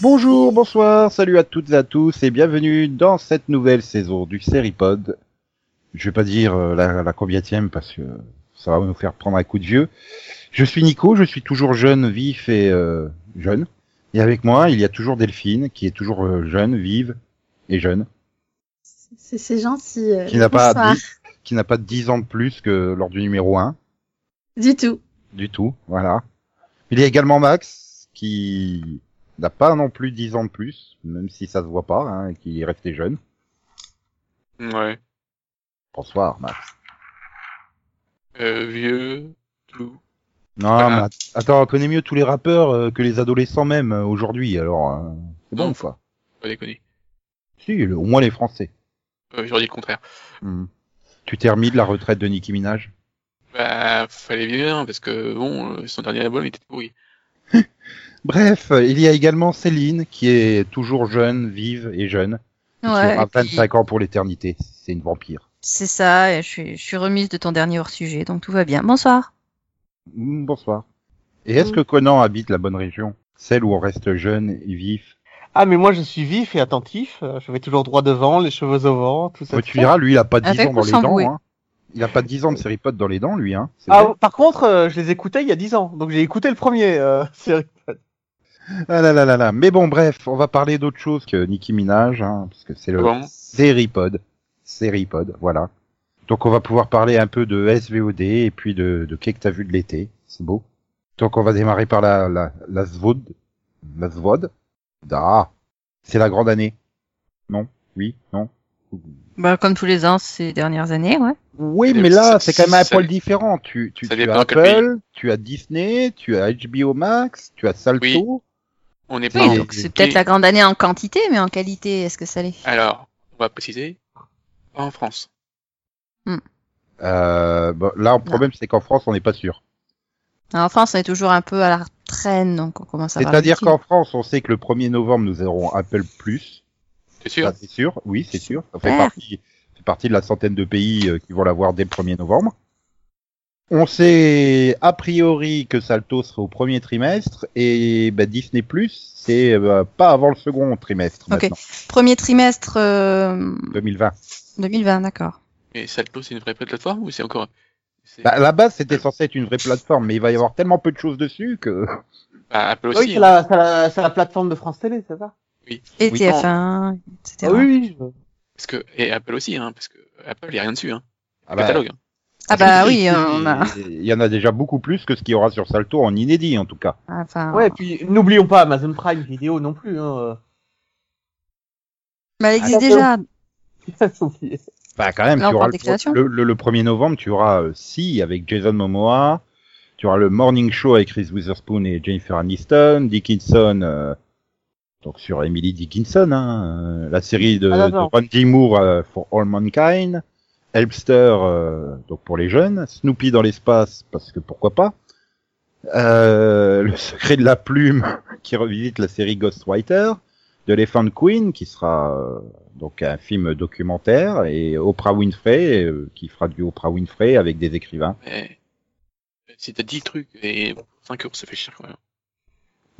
Bonjour, bonsoir, salut à toutes et à tous et bienvenue dans cette nouvelle saison du Seripod. Je vais pas dire euh, la, la combienième parce que ça va nous faire prendre un coup de vieux. Je suis Nico, je suis toujours jeune, vif et euh, jeune. Et avec moi, il y a toujours Delphine qui est toujours euh, jeune, vive et jeune, C'est c'est gentil. euh, qui n'a pas qui n'a pas 10 ans de plus que lors du numéro 1 Du tout. du tout, voilà. Il y a également Max qui n'a pas non plus 10 ans de plus, même si ça se voit pas, hein, et qui est resté jeune. Ouais. Bonsoir Max. Euh, vieux, tout. Non, Voilà. mais att- attends, on connaît mieux tous les rappeurs euh, que les adolescents même euh, aujourd'hui, alors euh, c'est bon quoi. Pas déconner. Si, le- au moins les Français. Euh, J'aurais dit le contraire. Hmm. Tu t'es remis de la retraite de Nicki Minaj? Bah, fallait bien, parce que bon, son dernier album était pourri. Bref, il y a également Céline qui est toujours jeune, vive et jeune. qui Ouais, aura et puis, 25 ans pour l'éternité. C'est une vampire. C'est ça, et je suis, je suis remise de ton dernier hors-sujet, donc tout va bien. Bonsoir. Hmm, Bonsoir. Et est-ce que Conan habite la bonne région Celle où on reste jeune et vif? Ah, mais moi je suis vif et attentif. euh, Je vais toujours droit devant, les cheveux au vent, tout ça. Ouais, tout Tu diras, lui, il a pas 10 Avec ans dans les dents. Hein. Il a pas 10 ans de série pote dans les dents, lui. Hein. Ah, par contre, euh, je les écoutais il y a 10 ans, donc j'ai écouté le premier. Euh, série. Ah là là là là. Mais bon, bref, on va parler d'autre chose que Nicki Minaj, hein, parce que c'est le Bon? Seripod. Seripod, voilà. Donc on va pouvoir parler un peu de SVOD et puis de, de qu'est-ce que t'as vu de l'été. C'est beau. Donc on va démarrer par la, la, la SVOD. La SVOD. Ah. C'est la grande année. Non? Oui? Non? Bah, comme tous les ans ces dernières années, ouais. Oui, mais là, c'est quand même un poil différent. Tu, tu, as Apple, tu as Disney, tu as HBO Max, tu as Salto. Oui. On n'est pas en- c'est peut-être la grande année en quantité, mais en qualité, est-ce que ça l'est? Alors, on va préciser. Pas en France. Euh, bon, là, le problème, c'est qu'en France, on n'est pas sûr. En France, on est toujours un peu à la traîne, donc on commence à C'est-à-dire qu'en France, on sait que le 1er novembre, nous aurons Apple Plus. C'est sûr? C'est sûr. Oui, c'est sûr. Ça fait partie, ça fait partie de la centaine de pays euh, qui vont l'avoir dès le 1er novembre. On sait a priori que Salto sera au premier trimestre et bah, Disney Plus, c'est euh, pas avant le second trimestre Ok. maintenant, Premier trimestre euh, 2020. 2020, d'accord. Et Salto, c'est une vraie plateforme ou c'est encore. Bah, à la base, c'était censé être une vraie plateforme, mais il va y avoir tellement peu de choses dessus que. Bah, Apple Oui, aussi. c'est hein. la, c'est la, c'est la plateforme de France Télé, c'est ça? Et Oui. TF1, etc. Ah Oui, oui. je- Parce que, et Apple aussi, hein, parce que Apple, il y a rien dessus, hein. Ah bah, Catalogue. hein. Ah bah oui, on a... Il y en a déjà beaucoup plus que ce qu'il y aura sur Salto en inédit, en tout cas. Enfin, Ouais, et puis n'oublions pas Amazon Prime Vidéo non plus. Hein. bah, elle existe Ah, déjà. oublié. Bah quand même, tu auras le, des créations. le, le- le 1er novembre, tu auras euh, Si avec Jason Momoa, tu auras le Morning Show avec Reese Witherspoon et Jennifer Aniston, Dickinson, euh, donc sur Emily Dickinson, hein, euh, la série de, Ah, de d'accord. Randy Moore euh, for All Mankind, Elpster, euh, donc pour les jeunes, Snoopy dans l'espace, parce que pourquoi pas, euh, le secret de la plume qui revisite la série Ghostwriter, de Elephant Queen qui sera euh, donc un film documentaire et Oprah Winfrey euh, qui fera du Oprah Winfrey avec des écrivains. Mais, si t'as 10 trucs et 5 euros, ça fait cher quand même.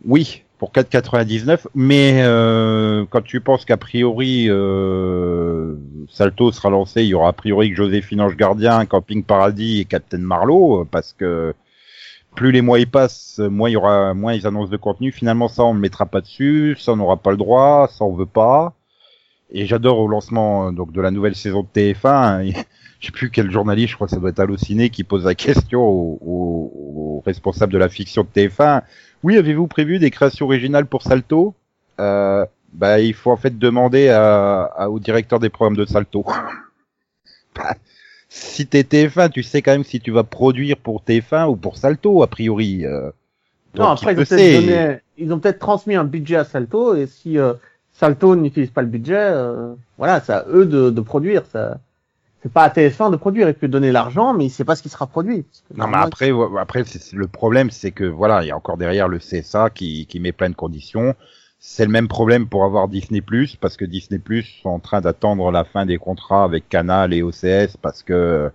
Oui, pour 4,99, mais euh, quand tu penses qu'a priori euh, Salto sera lancé, il y aura a priori que Joséphine Ange Gardien, Camping Paradis et Captain Marlowe, parce que plus les mois y passent, moins y aura, moins ils annoncent de contenu. Finalement, ça on ne mettra pas dessus, ça on n'aura pas le droit, ça on veut pas. Et j'adore au lancement euh, donc de la nouvelle saison de TF1. hein, je sais plus quel journaliste, je crois que ça doit être Allociné, qui pose la question aux au, responsables de la fiction de TF1. Oui, avez-vous prévu des créations originales pour Salto? Euh, Bah, il faut en fait demander à, à- au directeur des programmes de Salto. Bah, si t'es TF1, tu sais quand même si tu vas produire pour TF1 ou pour Salto, a priori. euh. Non, après, il ils ont, peut-être sait. donné- ils ont peut-être transmis un budget à Salto, et si euh, Salto n'utilise pas le budget, euh, voilà, c'est à eux de, de produire. Ça, c'est pas à TF1 de produire. Il peut donner l'argent, mais il sait pas ce qui sera produit. Non, mais après, après le problème, c'est que voilà, il y a encore derrière le CSA qui, qui met plein de conditions. C'est le même problème pour avoir Disney Plus, parce que Disney Plus sont en train d'attendre la fin des contrats avec Canal et OCS, parce que euh,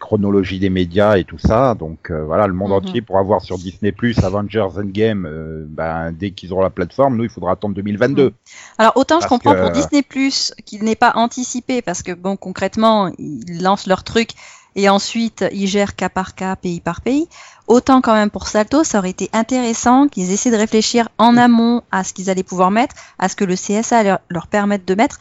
chronologie des médias et tout ça. Donc euh, voilà, le monde Mhm. entier pour avoir sur Disney Plus Avengers Endgame, euh, ben, dès qu'ils auront la plateforme, nous, il faudra attendre 2022. Alors autant je comprends que- pour Disney Plus qu'il n'est pas anticipé parce que bon concrètement ils lancent leur truc et ensuite ils gèrent cas par cas, pays par pays. Autant quand même pour Salto, ça aurait été intéressant qu'ils essaient de réfléchir en amont à ce qu'ils allaient pouvoir mettre, à ce que le CSA leur, leur permette de mettre,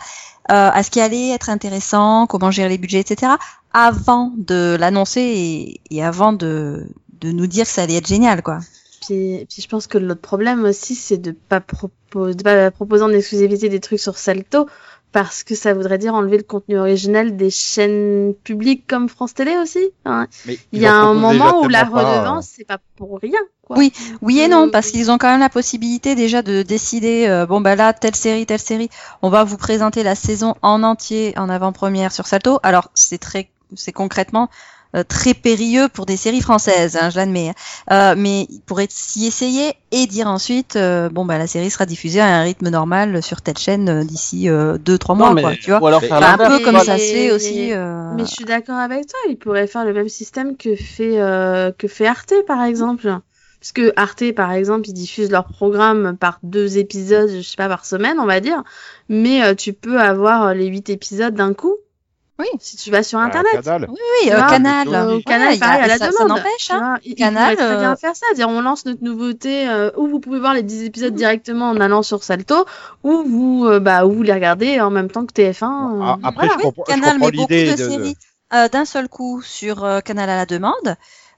euh, à ce qui allait être intéressant, comment gérer les budgets, etc. avant de l'annoncer et, et avant de, de nous dire que ça allait être génial quoi. Puis, puis je pense que l'autre problème aussi, c'est de pas proposer, de pas proposer en exclusivité des trucs sur Salto, parce que ça voudrait dire enlever le contenu original des chaînes publiques comme France Télé aussi. hein. Mais Il y a un moment où la euh, redevance, c'est pas pour rien. Quoi. Oui, Oui et Euh, non, parce qu'ils ont quand même la possibilité déjà de décider, euh, bon bah là, telle série, telle série, on va vous présenter la saison en entier en avant-première sur Salto. Alors c'est très, c'est concrètement euh, très périlleux pour des séries françaises, hein, je l'admets. hein. Euh, mais ils pourraient s'y essayer et dire ensuite, euh, bon bah la série sera diffusée à un rythme normal sur telle chaîne euh, d'ici euh, deux trois Non, mois, mais- quoi, tu vois. Ou alors Mais- faire Enfin, un peu comme ça se fait aussi. euh, Mais je suis d'accord avec toi, il pourrait faire le même système que fait euh, que fait Arte par exemple. Parce que Arte par exemple, ils diffusent leur programme par deux épisodes, je sais pas par semaine, on va dire. Mais euh, tu peux avoir euh, les huit épisodes d'un coup. Oui. Si tu vas sur à internet. Canal. Oui, oui, euh, Ah, Canal. euh, Ouais, Canal, il a- à la ça, ça demande. n'empêche. Hein. ils Canal, pourraient très bien euh, faire ça, dire on lance notre nouveauté, euh, ou vous pouvez voir les 10 épisodes directement en allant sur Salto, ou vous, euh, bah, ou vous les regardez en même temps que TF1. euh, Ah, après, voilà. je comprends, je Canal comprends met beaucoup de séries euh, d'un seul coup sur euh, Canal à la demande,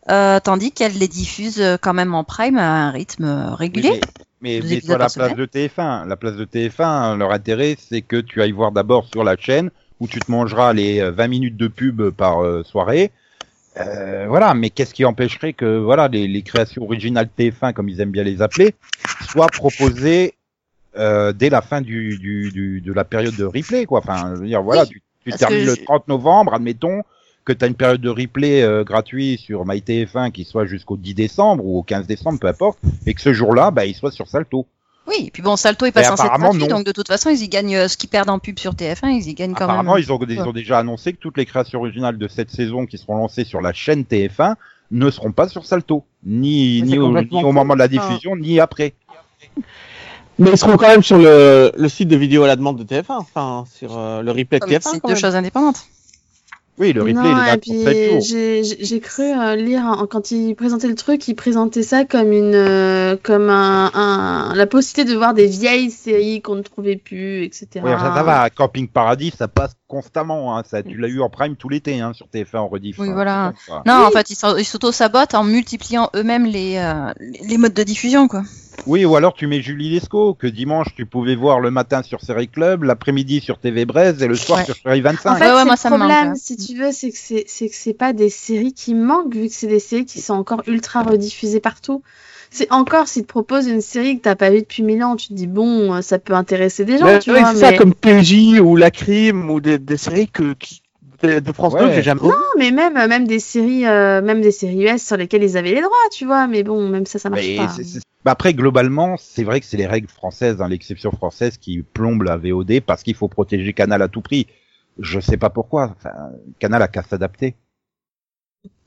euh, tandis qu'elle les diffuse quand même en prime à un rythme Oui, régulier. mais, mais à la place de TF1. La place de TF1, leur intérêt, c'est que tu ailles voir d'abord sur la chaîne où tu te mangeras les euh, 20 minutes de pub par euh, soirée. Euh, voilà, mais qu'est-ce qui empêcherait que voilà les, les créations originales TF1, comme ils aiment bien les appeler, soient proposées euh, dès la fin du, du, du- de la période de replay, quoi. Enfin, je veux dire, voilà, Oui, tu, tu termines le je- 30 novembre, admettons que tu as une période de replay euh, gratuit sur MyTF1 qui soit jusqu'au 10 décembre ou au 15 décembre, peu importe, et que ce jour-là, bah, il soit sur Salto. Oui, et puis bon, Salto est pas Et censé être apparemment, gratuit, donc de toute façon, ils y gagnent euh, ce qu'ils perdent en pub sur TF1, ils y gagnent quand Apparemment, même. ils ont, ils ont déjà annoncé que toutes les créations originales de cette saison qui seront lancées sur la chaîne TF1 ne seront pas sur Salto, ni, au, ni moment de la diffusion, ni après. Mais ils seront quand même sur le, le site de vidéo à la demande de TF1, enfin sur euh, le replay de Comme TF1. C'est deux choses indépendantes. Oui, le replay, non, il est là et pour puis 7 jours. j'ai j'ai- j'ai cru euh, lire hein, quand il présentait le truc, il présentait ça comme une euh, comme un, un- la possibilité de voir des vieilles séries qu'on ne trouvait plus, etc. Oui, ça, ça va, Camping Paradis, ça passe constamment. Hein, ça, tu l'as eu en prime tout l'été hein, sur TF1 en rediff. Oui, hein, voilà. Non, Oui. en fait, ils s'auto-sabotent en multipliant eux-mêmes les, euh, les modes de diffusion, quoi. Oui, ou alors tu mets Julie Lescaut, que dimanche tu pouvais voir le matin sur Série Club, l'après-midi sur TV Braise et le soir Ouais. sur Série 25. En fait, Ouais, ouais, c'est moi, le ça me manque, problème, hein. si tu veux, c'est que c'est c'est que c'est pas des séries qui manquent, vu que c'est des séries qui sont encore ultra rediffusées partout. C'est encore s'ils te proposent une série que t'as pas vue depuis mille ans, tu te dis bon, euh, ça peut intéresser des gens, Ouais, tu oui, vois. c'est ça, Mais... comme PJ ou La Crime ou des, des séries que, qui- de, de France 2 Ouais. que j'ai jamais Non, mais même même des séries, euh, même des séries US sur lesquelles ils avaient les droits, tu vois. Mais bon, même ça, ça marche Mais pas. c'est- bah après, globalement, c'est vrai que c'est les règles françaises, hein, l'exception française qui plombe la VOD parce qu'il faut protéger Canal à tout prix. Je sais pas pourquoi. Enfin, Canal a qu'à s'adapter.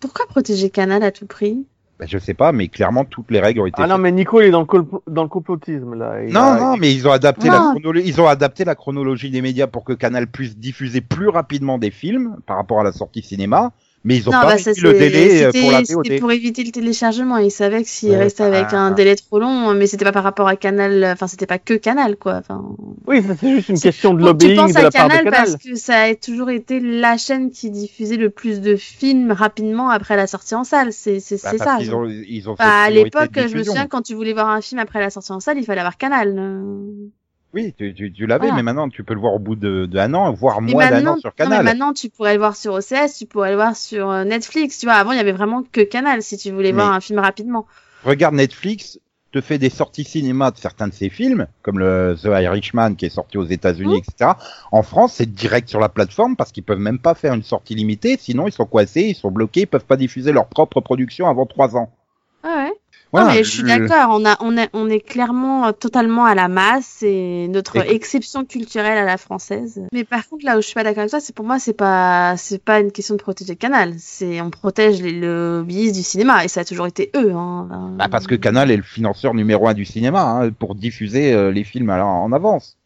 Pourquoi protéger Canal à tout prix? Ben, je sais pas, mais clairement, toutes les règles ont été Ah non, mais Nico, il est dans le, dans le complotisme, là. Il Non, a- non, mais ils ont adapté la Non. chronolo- ils ont adapté la chronologie des médias pour que Canal puisse diffuser plus rapidement des films par rapport à la sortie cinéma, mais ils ont Non, pas bah, ça, le délai euh, c'était- pour la C'était VOD. pour éviter le téléchargement. Ils savaient que s'ils Ouais, restaient avec bah, un délai trop long, mais c'était pas par rapport à Canal. Enfin, c'était pas que Canal, quoi. Enfin, Oui, c'est juste une question de Bon, tu lobbying penses de à la part de Canal Canal. parce que ça a toujours été la chaîne qui diffusait le plus de films rapidement après la sortie en salle. C'est c'est Bah, ça. qu'ils ont, ils ont Bah, à l'époque, je me souviens quand tu voulais voir un film après la sortie en salle, il fallait avoir Canal. Oui, tu, tu, tu l'avais, Voilà. mais maintenant tu peux le voir au bout de- d'un an, voire Mais moins d'un an sur non, mais Canal. maintenant, tu pourrais le voir sur OCS, tu pourrais le voir sur euh, Netflix. Tu vois, avant, il y avait vraiment que Canal si tu voulais Mais- voir un film rapidement. Regarde Netflix, te fait des sorties cinéma de certains de ses films, comme le The Irishman qui est sorti aux États-Unis, etc. En France, c'est direct sur la plateforme parce qu'ils peuvent même pas faire une sortie limitée, sinon ils sont coincés, ils sont bloqués, ils peuvent pas diffuser leur propre production avant trois ans. Ah ouais? Voilà, non, mais je suis je- d'accord, on, a, on, est, on est clairement euh, totalement à la masse, c'est notre Et- exception culturelle à la française. Mais par contre, là où je suis pas d'accord avec toi, c'est pour moi, c'est pas, c'est pas une question de protéger canal, c'est on protège les lobbyistes du cinéma, et ça a toujours été eux. Hein. Bah, parce que Canal est le financeur numéro un du cinéma hein, pour diffuser euh, les films à la- en avance.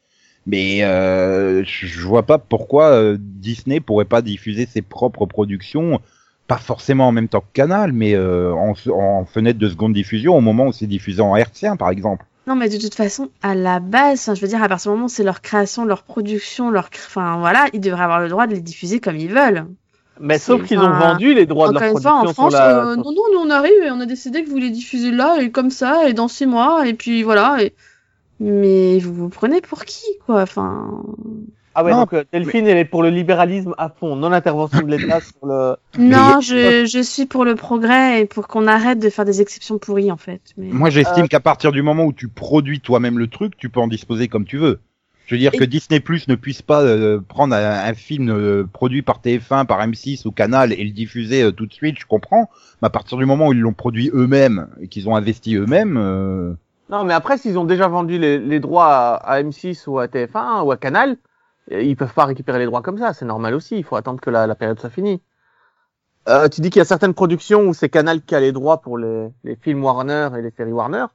Mais euh, je je vois pas pourquoi euh, Disney pourrait pas diffuser ses propres productions, pas forcément en même temps que Canal, mais euh, en, en fenêtre de seconde diffusion au moment où c'est diffusé en hertzien, par exemple. Non, mais de toute façon, à la base, je veux dire, à partir du moment où c'est leur création, leur production, leur, enfin voilà, ils devraient avoir le droit de les diffuser comme ils veulent. Mais sauf qu'ils ont vendu les droits de Encore leur une fois, en production France, la. euh, non, non, nous on arrive et on a décidé que vous les diffusez là et comme ça et dans six mois et puis voilà. Et... Mais vous vous prenez pour qui, quoi Enfin, Ah ouais, Non, donc euh, Delphine, elle est pour le libéralisme à fond, non-intervention de l'État sur le. non, je, je suis pour le progrès et pour qu'on arrête de faire des exceptions pourries en fait. Mais... Moi, Euh, j'estime qu'à partir du moment où tu produis toi-même le truc, tu peux en disposer comme tu veux. Je veux dire Et- que Disney Plus ne puisse pas euh, prendre un, un film euh, produit par TF1, par M6 ou Canal et le diffuser euh, tout de suite, je comprends. Mais à partir du moment où ils l'ont produit eux-mêmes et qu'ils ont investi eux-mêmes, euh, Non, mais après, s'ils ont déjà vendu les, les droits à, à M6 ou à TF1 ou à Canal, euh, ils peuvent pas récupérer les droits comme ça. C'est normal aussi. Il faut attendre que la, la période soit finie. Euh, tu dis qu'il y a certaines productions où c'est Canal qui a les droits pour les, les films Warner et les séries Warner,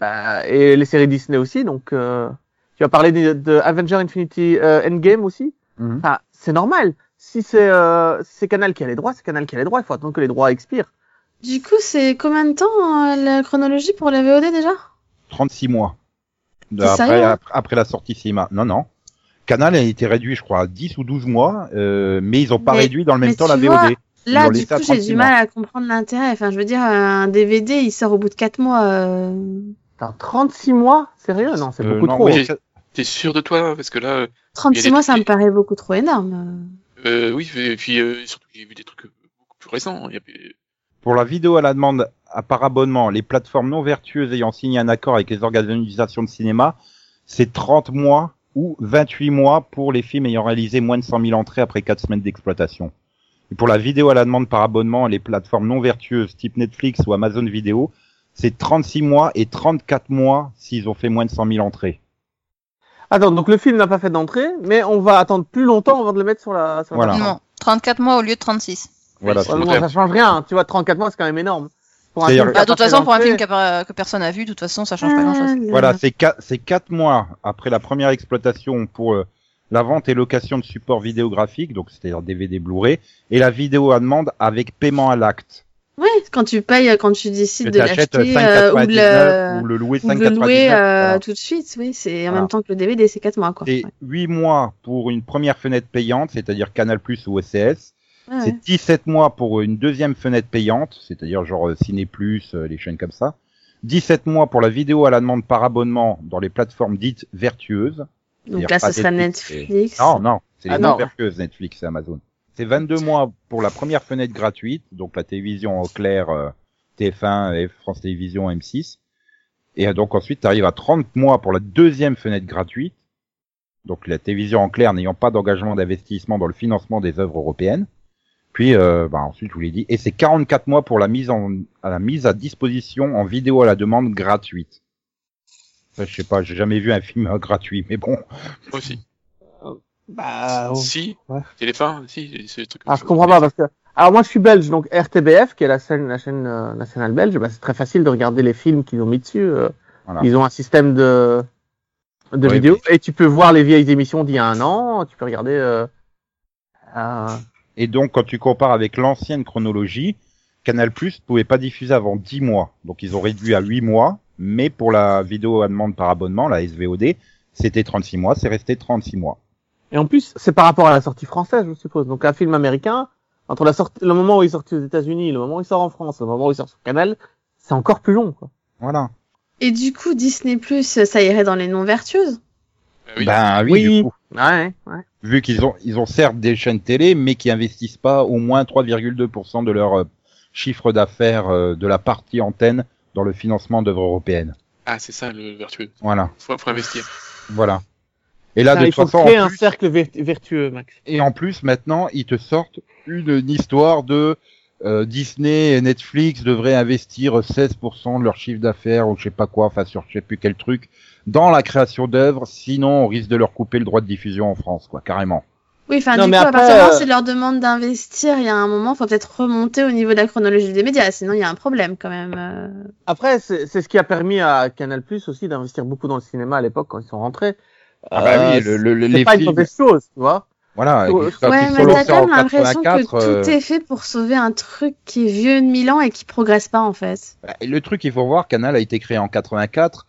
bah, et les séries Disney aussi. Donc, euh, tu vas parler de, de Avenger Infinity euh, Endgame aussi. Enfin, c'est normal. Si c'est euh, c'est Canal qui a les droits, c'est Canal qui a les droits. Il faut attendre que les droits expirent. Du coup, c'est combien de temps euh, la chronologie pour la VOD déjà? 36 mois. De- après, après, après la sortie cinéma. Non, non. Canal a été réduit, je crois, à 10 ou 12 mois, euh, mais ils ont pas Mais- réduit dans le même temps la VOD. vois, Là, du coup, j'ai 36 du mal à comprendre l'intérêt. Enfin, je veux dire, un DVD, il sort au bout de 4 mois. euh, Putain, 36 mois? Sérieux? Non, c'est Euh, beaucoup non, trop. oui, T'es sûr de toi Parce que là, 36 Il y a mois, ça me paraît beaucoup trop énorme. euh, oui, et puis euh, surtout qu'il y a eu des trucs euh, beaucoup plus récents. Il y a... Pour la vidéo à la demande à par abonnement, les plateformes non vertueuses ayant signé un accord avec les organisations de cinéma, c'est 30 mois ou 28 mois pour les films ayant réalisé moins de 100 000 entrées après 4 semaines d'exploitation. Et pour la vidéo à la demande par abonnement, les plateformes non vertueuses type Netflix ou Amazon Vidéo, c'est 36 mois et 34 mois s'ils ont fait moins de 100 000 entrées. Attends, donc le film n'a pas fait d'entrée, mais on va attendre plus longtemps avant de le mettre sur la. Sur la Voilà. plateforme. Non, 34 mois au lieu de 36. Voilà. Ouais, ça change rien. Tu vois, 34 mois, c'est quand même énorme. Pour un C'est-à-dire- film qui Bah, de toute façon, pour un film que personne n'a vu, de toute façon, ça change pas grand chose. Voilà, c'est quatre, c'est quatre mois après la première exploitation pour euh, la vente et location de supports vidéographiques, donc c'est-à-dire DVD, Blu-ray, et la vidéo à demande avec paiement à l'acte. Oui, quand tu payes, quand tu décides de t'achètes l'acheter euh, ou de 5,99 le, ou le louer ou de 5,99. le louer euh, voilà. tout de suite, oui, c'est en Voilà. même temps que le DVD, c'est 4 mois, quoi. C'est Ouais. 8 mois pour une première fenêtre payante, c'est-à-dire Canal Plus ou OCS. Ouais, C'est ouais. 17 mois pour une deuxième fenêtre payante, c'est-à-dire genre euh, Ciné Plus, euh, les chaînes comme ça. 17 mois pour la vidéo à la demande par abonnement dans les plateformes dites vertueuses. Donc là, ce serait Netflix et- Netflix. Non, non, c'est les Ah, non non. vertueuses Netflix et Amazon. C'est 22 mois pour la première fenêtre gratuite, donc la télévision en clair euh, TF1 et France Télévisions M6. Et euh, donc ensuite, tu arrives à 30 mois pour la deuxième fenêtre gratuite. Donc la télévision en clair n'ayant pas d'engagement d'investissement dans le financement des œuvres européennes. Puis euh, bah, ensuite, je vous l'ai dit, et c'est 44 mois pour la mise en à la mise à disposition en vidéo à la demande gratuite. Ça, je sais pas, j'ai jamais vu un film euh, gratuit, mais bon. Moi aussi. Bah, oh. Si, Ouais. Téléphone, si, c'est trucs. Ah, je comprends pas parce que. Alors moi, je suis belge, donc RTBF, qui est la chaîne, la chaîne euh, nationale belge, bah, c'est très facile de regarder les films qu'ils ont mis dessus. euh. Voilà. Ils ont un système de de Ouais, vidéos et tu peux voir les vieilles émissions d'il y a un an. Tu peux regarder. Euh, euh, Et donc, quand tu compares avec l'ancienne chronologie, Canal Plus pouvait pas diffuser avant 10 mois. Donc, ils ont réduit à 8 mois. Mais pour la vidéo à demande par abonnement, la SVOD, c'était 36 mois. C'est resté 36 mois. Et en plus, c'est par rapport à la sortie française, je suppose. Donc un film américain, entre la sortie, le moment où il est sorti aux États-Unis, le moment où il sort en France, le moment où il sort sur Canal, c'est encore plus long. Quoi. Voilà. Et du coup, Disney Plus, ça irait dans les non vertueuses. Oui. Ben oui, Oui. du coup. Ouais, ouais. Vu qu'ils ont, ils ont certes des chaînes télé, mais qui investissent pas au moins 3,2% de leur euh, chiffre d'affaires euh, de la partie antenne dans le financement d'œuvres européennes. Ah, c'est ça le vertueux. Voilà, Faut, faut investir. voilà. Et là, Ça, de il toute faut façon, créer en un plus- cercle ver- vertueux, Max. et en plus, maintenant, ils te sortent une, une histoire de euh, Disney et Netflix devraient investir 16% de leur chiffre d'affaires ou je sais pas quoi, enfin sur je sais plus quel truc, dans la création d'œuvres, sinon on risque de leur couper le droit de diffusion en France, quoi, carrément. Oui, enfin, du mais coup, à après, partir du moment euh, où c'est leur demande d'investir, il y a un moment, faut peut-être remonter au niveau de la chronologie des médias, sinon il y a un problème quand même. euh. Après, c'est c'est ce qui a permis à Canal Plus aussi d'investir beaucoup dans le cinéma à l'époque quand ils sont rentrés. Ah bah Euh, oui, le, le- le- c'est les pas une films, mauvaise chose, tu vois. Voilà, Ouais, mais t'as quand même l'impression que 84, euh, tout est fait pour sauver un truc qui est vieux de mille ans et qui progresse pas en fait. Bah, et Le truc, il faut voir, Canal a été créé en 84.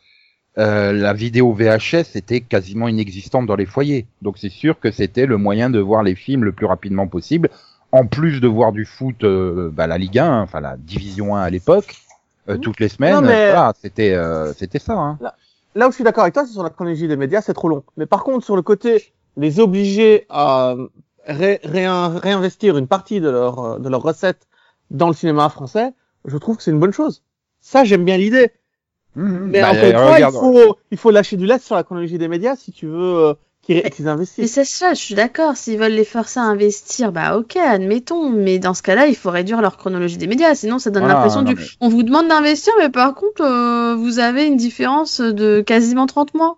Euh, la vidéo VHS était quasiment inexistante dans les foyers. Donc c'est sûr que c'était le moyen de voir les films le plus rapidement possible. En plus de voir du foot, euh, bah, la Ligue 1, enfin la Division 1 à l'époque, euh, Mhm. toutes les semaines. Mais- Voilà, c'était euh, c'était ça. Hein. Là où je suis d'accord avec toi, c'est sur la chronologie des médias, c'est trop long. Mais par contre, sur le côté, les obliger à ré- réin- réinvestir une partie de leur, euh, de leurs recettes dans le cinéma français, je trouve que c'est une bonne chose. Ça, j'aime bien l'idée. Mhm. Mais Bah, encore une fois, il faut, il faut lâcher du lest sur la chronologie des médias si tu veux euh, qu'ils investissent. c'est ça, je suis d'accord, s'ils veulent les forcer à investir, bah ok, admettons, mais dans ce cas-là, il faut réduire leur chronologie des médias, sinon ça donne l'impression du... mais- On vous demande d'investir, mais par contre, euh, vous avez une différence de quasiment 30 mois.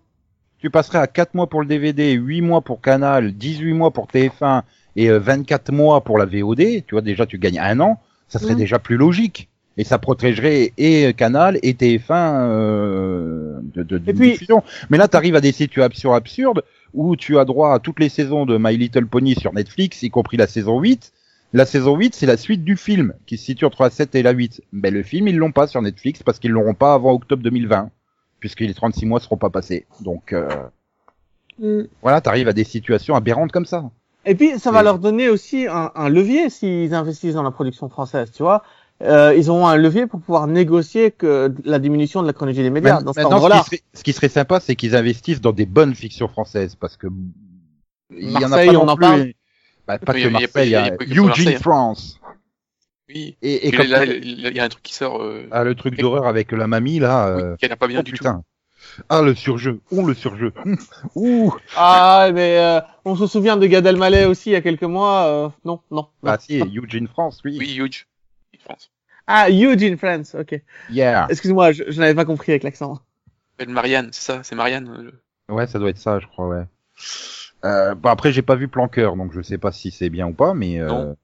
Tu passerais à 4 mois pour le DVD, 8 mois pour Canal, 18 mois pour TF1 et euh, 24 mois pour la VOD, tu vois déjà tu gagnes un an, ça serait déjà plus logique. Et ça protégerait et Canal et TF1 euh, de, de, puis- diffusion. Mais là, tu arrives à des situations absurdes où tu as droit à toutes les saisons de My Little Pony sur Netflix, y compris la saison 8. La saison 8, c'est la suite du film, qui se situe entre la 7 et la 8. Mais le film, ils l'ont pas sur Netflix parce qu'ils l'auront pas avant octobre 2020, puisque les 36 mois seront pas passés. Donc... Euh... Mm. Voilà, t'arrives à des situations aberrantes comme ça. Et puis, ça va leur donner aussi un, un levier s'ils investissent dans la production française, tu vois. Euh, ils auront un levier pour pouvoir négocier que la diminution de la chronologie des médias. Dans ce Maintenant, ce qui, serait, ce qui serait sympa, c'est qu'ils investissent dans des bonnes fictions françaises, parce que il y en a Marseille, pas on non en plus. parle. Bah, pas Oui, que il y a- il y a- Marseille, il y a a Eugene Marseille. France. Oui. Et, et comme là, il y a un truc qui sort. Euh, ah, le truc d'horreur avec la mamie là. euh, oui, qui a l'air pas bien oh, du putain. Ah le surjeu, oh le surjeu. Ouh. Ah, mais euh, on se souvient de Gad Elmaleh aussi il y a quelques mois. euh, non, non. non. Bah si, Eugene France, oui. tout. Oui, huge. France. Ah, Eugene France, ok. Yeah. Excuse-moi, je, je n'avais pas compris avec l'accent. Marianne, c'est ça, c'est Marianne. euh, le- Ouais, ça doit être ça, je crois, ouais. Euh, bah après, j'ai pas vu Planqueur, donc je sais pas si c'est bien ou pas, mais. Euh... Non.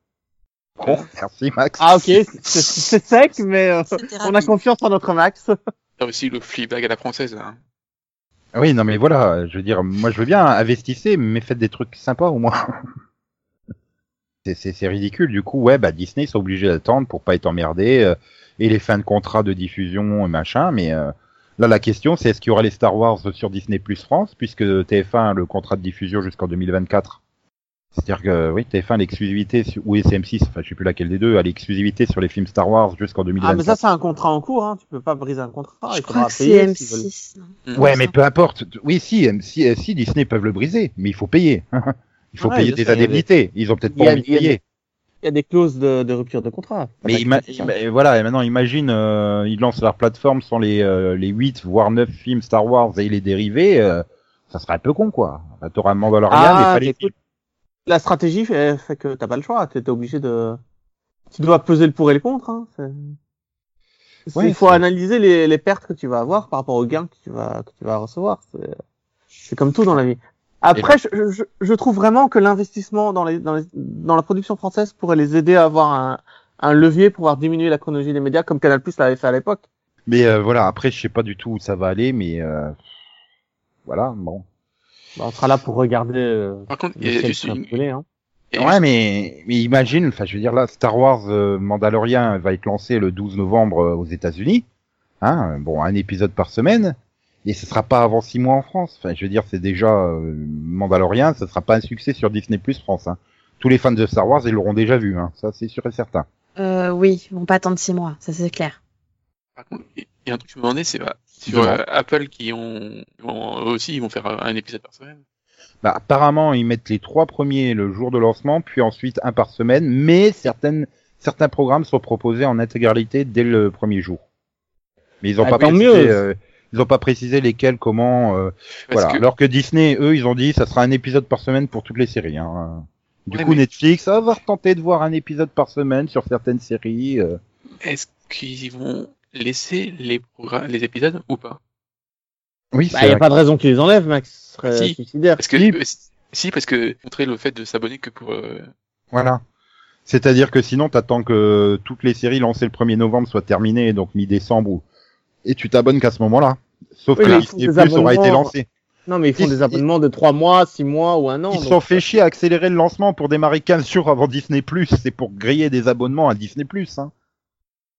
Bon, merci Max. Ah, ok, c'est- sec, mais euh, on a confiance en notre Max. T'as aussi le Fleabag à la française. Hein. Ah Oui, non, mais voilà, je veux dire, moi je veux bien, investissez, mais faites des trucs sympas au moins. C'est- C'est c'est ridicule, du coup, ouais, bah Disney ils sont obligés d'attendre pour pas être emmerdés, euh, et les fins de contrat de diffusion et machin, mais euh, là la question c'est est-ce qu'il y aura les Star Wars sur Disney Plus France, puisque TF1 a le contrat de diffusion jusqu'en 2024 C'est-à-dire que, oui, TF1 a l'exclusivité, sur- ou SM6, enfin je sais plus laquelle des deux, a l'exclusivité sur les films Star Wars jusqu'en 2024. Ah, mais ça, c'est un contrat en cours, hein. Tu peux pas briser un contrat. je il crois que c'est payer s'ils veulent. M6. non Mm. Ouais, mais peu importe. Oui, si, euh, si, si Disney peuvent le briser, mais il faut payer. il faut Ouais, payer des sais, des- indemnités. Ils ont peut-être pas envie de payer. Il y a des clauses de, de rupture de contrat. Mais ima- voilà, et maintenant imagine, euh, ils lancent leur plateforme sans les euh, les 8 voire 9 films Star Wars et les dérivés, euh, ça serait un peu con quoi. Bah, T'auras un Mandalorian Ah, et pas les écoute, la stratégie fait, fait que t'as pas le choix. T'es obligé de. Tu dois peser le pour et le contre. Hein. Ouais, il faut analyser les, les pertes que tu vas avoir par rapport aux gains que tu vas que tu vas recevoir. C'est- comme tout dans la vie. Après, je, je, je trouve vraiment que l'investissement dans, les, dans, les, dans la production française pourrait les aider à avoir un, un levier pour pouvoir diminuer la chronologie des médias comme Canal Plus l'avait fait à l'époque. Mais euh, voilà, après je sais pas du tout où ça va aller, mais euh, voilà, bon. Bah, on sera là pour regarder euh, Par contre, il y a juste une... hein. Ouais, mais mais imagine, enfin je veux dire là, Star Wars euh, Mandalorian va être lancé le 12 novembre euh, aux États-Unis. Hein, bon, un épisode par semaine. Et ce sera pas avant six mois en France. Enfin, je veux dire, c'est déjà euh, Mandalorian, ce sera pas un succès sur Disney Plus France. Hein. Tous les fans de Star Wars, ils l'auront déjà vu. Hein. Ça, c'est sûr et certain. Euh, oui, ils vont pas attendre 6 mois, ça c'est clair. Par contre, il y a un truc que je me demandais, c'est bah, sur euh, Apple qui ont, aussi, ils vont faire un épisode par semaine. Bah, apparemment, ils mettent les trois premiers le jour de lancement, puis ensuite un par semaine. Mais certaines certains programmes sont proposés en intégralité dès le premier jour. Mais ils ont Ah, pas tant précisé, mieux. euh, ils ont pas précisé lesquels, comment. euh, voilà. que- Alors que Disney, eux, ils ont dit, ça sera un épisode par semaine pour toutes les séries. Hein. Du Ouais, coup, mais- Netflix ah, va retenter de voir un épisode par semaine sur certaines séries. euh. Est-ce qu'ils vont laisser les programmes, les épisodes ou pas? Oui, Bah, c'est y a pas de raison qu'ils les enlèvent, Max. Ce serait Si. suicidaire. Parce que Si. euh, si, parce que montrer le fait de s'abonner que pour euh, Voilà. C'est-à-dire que sinon, t'attends que toutes les séries lancées le 1er novembre soient terminées, donc mi-décembre, ou... et tu t'abonnes qu'à ce moment-là. Sauf Oui, que Disney Plus aura été lancé. Non, mais ils font Ils- des abonnements de 3 mois, 6 mois ou un an. Ils se donc- sont fait chier à accélérer le lancement pour démarrer 15 jours avant Disney Plus. C'est pour griller des abonnements à Disney Plus. Hein.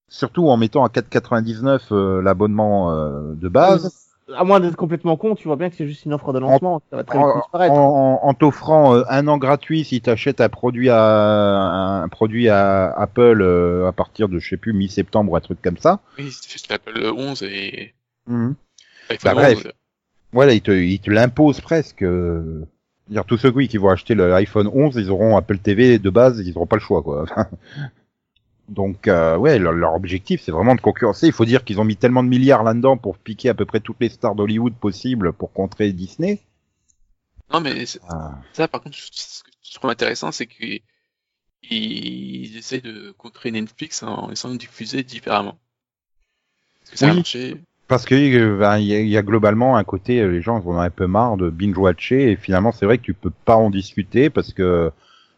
Surtout en mettant à 4,99 euh, l'abonnement euh, de base. À moins d'être complètement con, tu vois bien que c'est juste une offre de lancement. Ça va très vite En, disparaître. en- en t'offrant euh, un an gratuit si t'achètes un produit à un produit à Apple euh, à partir de je sais plus mi-septembre ou un truc comme ça. oui, c'est l'Apple 11 et Mhm. iPhone Bah, bref. 11. Voilà, il te, il te l'impose presque. euh. Dire tous ceux oui, qui vont acheter l'iPhone 11, ils auront Apple TV de base, ils n'auront pas le choix quoi. Donc euh, ouais, leur, leur objectif c'est vraiment de concurrencer. Il faut dire qu'ils ont mis tellement de milliards là-dedans pour piquer à peu près toutes les stars d'Hollywood possibles pour contrer Disney. Non, mais c'est- Ah. ça, par contre, ce que je trouve intéressant, c'est qu'ils ils essaient de contrer Netflix en essayant de diffuser différemment. Parce que ça a marché. Parce que euh, ben, il y, y a globalement un côté, euh, les gens en ont un peu marre de binge-watcher et finalement c'est vrai que tu peux pas en discuter parce que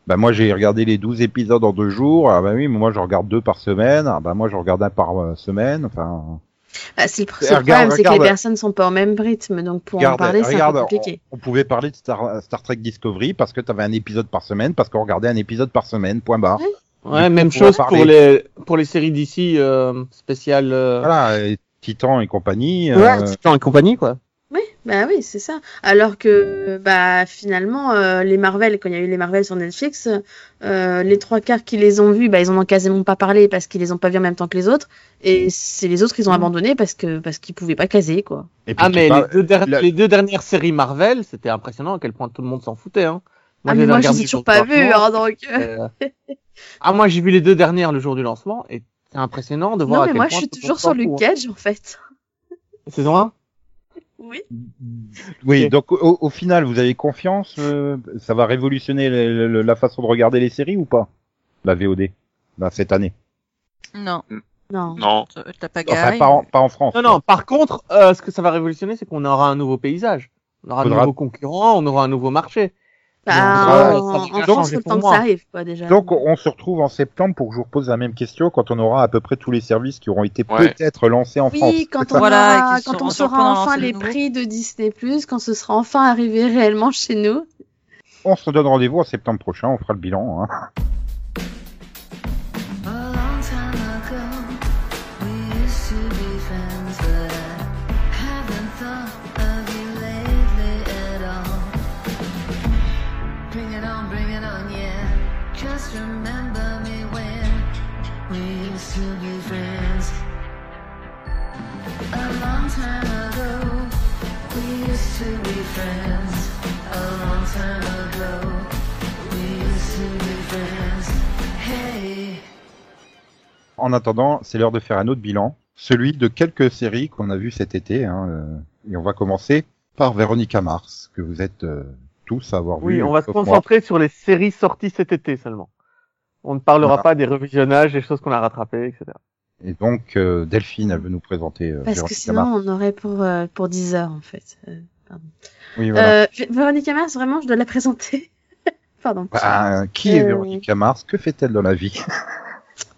bah moi j'ai regardé les 12 épisodes en deux jours, ah bah oui, mais moi je regarde deux par semaine, ah bah moi je regarde un par euh, semaine, enfin Bah, c'est le, Eh, problème, c'est que les personnes sont pas au même rythme, donc pour en Regarde, parler, c'est un regarde, peu compliqué. on, on pouvait parler de Star, Star Trek Discovery parce que t'avais un épisode par semaine, parce qu'on regardait un épisode par semaine, point barre. Ouais. Même chose pour les pour les séries d'ici euh, spéciales. Euh... Voilà, et Titan et compagnie. Ouais, euh, Titan et compagnie quoi. Bah oui, c'est ça. Alors que bah finalement euh, les Marvel, quand il y a eu les Marvel sur Netflix, euh, les trois quarts qui les ont vus, bah ils en ont quasiment pas parlé parce qu'ils les ont pas vus en même temps que les autres. Et c'est les autres ils ont Mhm. abandonné parce que parce qu'ils pouvaient pas caser quoi. et puis Ah mais parles- les, deux der- la- les deux dernières séries Marvel, c'était impressionnant à quel point tout le monde s'en foutait. Hein. ah mais ai moi je les ai toujours pas vus, hein, donc. euh, Ah moi j'ai vu les deux dernières le jour du lancement et c'est impressionnant de voir Non à mais quel moi point je suis toujours sur Luke hein. Cage en fait. Saison 1 Oui. Oui, donc au, au final, vous avez confiance euh, Ça va révolutionner le- le- la façon de regarder les séries ou pas? La VOD, là, cette année. Non, Non. Non. Enfin, pagaille. pas en, pas en France. Non non, par contre, euh, ce que ça va révolutionner c'est qu'on aura un nouveau paysage. On aura Faudra- un nouveau concurrent, on aura un nouveau marché. Bah, le temps que moi. ça arrive quoi déjà. Donc, on se retrouve en septembre pour que je vous repose la même question quand on aura à peu près tous les services qui auront été Ouais. peut-être lancés en France. Oui, quand on, Voilà, quand on saura enfin les nouveau. prix de Disney+, quand ce sera enfin arrivé réellement chez nous. On se donne rendez-vous en septembre prochain, on fera le bilan. Hein. En attendant, c'est l'heure de faire un autre bilan, celui de quelques séries qu'on a vues cet été. Hein, euh, et on va commencer par Véronica Mars, que vous êtes euh, tous à avoir vu. Oui, on va se moi. concentrer sur les séries sorties cet été seulement. On ne parlera Voilà. pas des revisionnages, des choses qu'on a rattrapées, etc. Et donc, euh, Delphine, elle veut nous présenter euh, Parce que sinon, Mars. on aurait pour, euh, pour 10 heures, en fait. Euh, pardon. Oui, voilà. Euh, Vé- Véronica Mars, vraiment, je dois la présenter. pardon. Bah, qui est euh, Véronica Mars Que fait-elle dans la vie?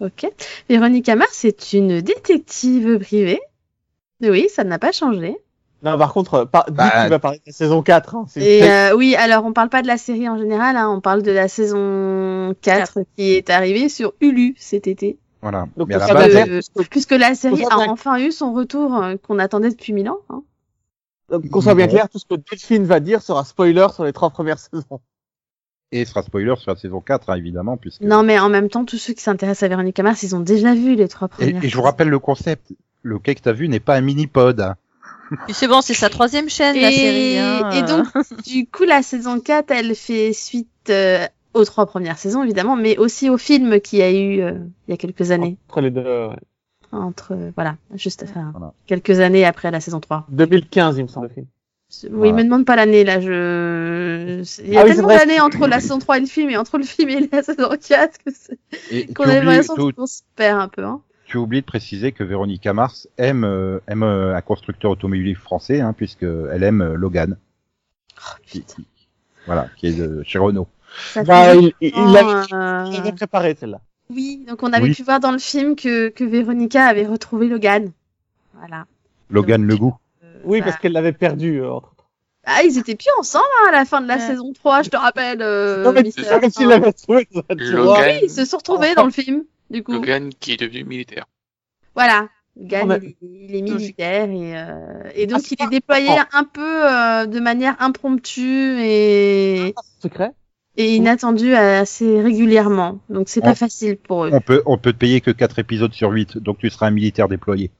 Ok. Véronica Mars, c'est une détective privée. Oui, ça n'a pas changé. Non, par contre, dis Bah, tu vas parler de la saison 4. Hein, c'est- Et euh, oui, alors on parle pas de la série en général, hein, on parle de la saison 4 qui est arrivée sur Hulu cet été. Voilà. Donc, Mais à la base, Euh, puisque la série a enfin eu son retour euh, qu'on attendait depuis mille ans. hein. Donc, qu'on soit bien clair, tout ce que Delphine va dire sera spoiler sur les trois premières saisons. et sera spoiler sur la saison 4, hein, évidemment, puisque. Non, mais en même temps, tous ceux qui s'intéressent à Véronica Mars, ils ont déjà vu les trois Et, premières. et je vous rappelle le concept. Le quai que t'as vu n'est pas un mini-pod. hein. Puis c'est bon, c'est sa troisième chaîne, la Et- série. hein, et donc, du coup, la saison 4, elle fait suite euh, aux trois premières saisons, évidemment, mais aussi au film qu'il y a eu euh, il y a quelques années. Entre les deux, ouais. entre voilà, juste enfin, Voilà. quelques années après la saison 3. 2015, il me semble. le film. Oui, Voilà. me demande pas l'année là, je il y a Ah oui, tellement vrai. d'années entre la saison 3 et le film et entre le film et la saison 4 que c'est Et tu qu'on a oublies, l'impression qu'on se perd un peu hein. tu oublies de préciser que Véronica Mars aime, euh, aime euh, un constructeur automobile français, hein, puisque elle aime euh, Logan. Qui- qui- voilà, qui est de chez Renault. Bah, il, il, il longtemps, l'a euh, il préparé, celle-là. Oui, donc on avait Oui. pu voir dans le film que, que Véronica avait retrouvé Logan. Voilà. Logan le goût. Euh, Oui, bah, parce qu'elle l'avait perdu. euh, Ah, ils étaient plus ensemble hein, à la fin de la Ouais. saison 3, je te rappelle. Euh, non, mais Mister c'est ça, comme Enfin. s'il l'avait trouvé. Logan. Oui, ils se sont retrouvés dans le film, du coup. Logan qui est devenu militaire. Voilà. Logan, mais- il, est- il est militaire et, euh, et donc Ah, c'est il est pas- déployé Oh. un peu euh, de manière impromptue et, Secret. Et inattendue assez régulièrement. Donc c'est pas facile pour eux. On peut, on peut te payer que 4 épisodes sur 8, donc tu seras un militaire déployé.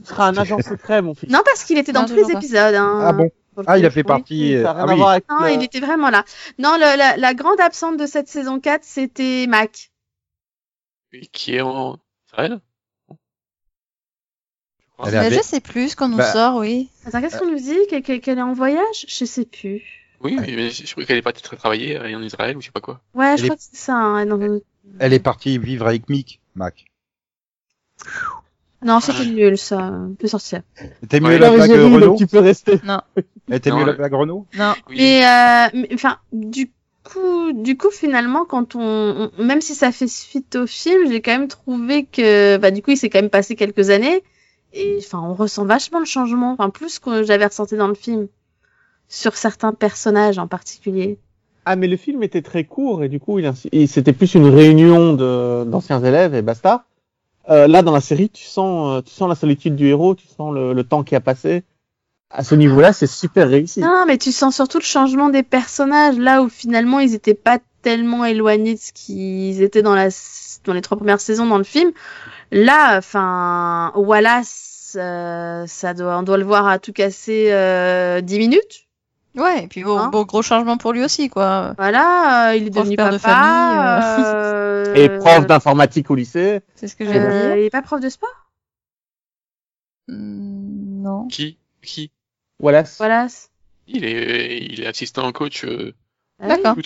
Tu seras un agent secret, mon fils. Non, parce qu'il était dans Non, tous les pas. épisodes. Hein, Ah bon? Ah, il a fait partie. ça euh, ah oui. avec Non, le- il était vraiment là. Non, le- la, la grande absente de cette saison 4, c'était Mac. Et qui est en. Elle Mais je sais plus ce qu'on nous Bah, sort, oui. Attends, qu'est-ce qu'on nous dit? Qu'elle est en voyage? Je sais plus. Oui, mais, mais je croyais qu'elle est partie très travailler euh, en Israël ou je sais pas quoi. Ouais, je Elle crois que c'est ça. hein, non, Elle est partie vivre avec Mick, Mac. non c'était nul, ça. On peut sortir. T'es mieux Ouais. la Non, blague Renault donc tu peux rester. Eh, T'es Non, mieux la blague Renault Non. Oui. Mais, euh, mais, enfin, du coup, du coup, finalement, quand on, on- même si ça fait suite au film, j'ai quand même trouvé que, bah, du coup, il s'est quand même passé quelques années, et enfin, on ressent vachement le changement, enfin, plus que j'avais ressenti dans le film, sur certains personnages en particulier. Ah, mais le film était très court et du coup, il, il- c'était plus une réunion de, d'anciens élèves et basta. Euh, là, dans la série, tu sens, euh, tu sens la solitude du héros, tu sens le, le temps qui a passé. À ce niveau-là, c'est super réussi. Non, mais tu sens surtout le changement des personnages, là où finalement ils étaient pas tellement éloignés de ce qu'ils étaient dans la dans les trois premières saisons dans le film. Là, enfin, Wallace, euh, ça doit, on doit le voir à tout casser euh, 10 minutes. Ouais, et puis bon, Hein bon, gros changement pour lui aussi, quoi. Voilà, euh, il est Prof, devenu père papa. de famille, euh, Et prof d'informatique au lycée. C'est ce que j'ai euh, dit. il est pas prof de sport, Hmm, non. Qui? Qui? Wallace. Wallace. il est, il est assistant coach. euh, Ah. D'accord.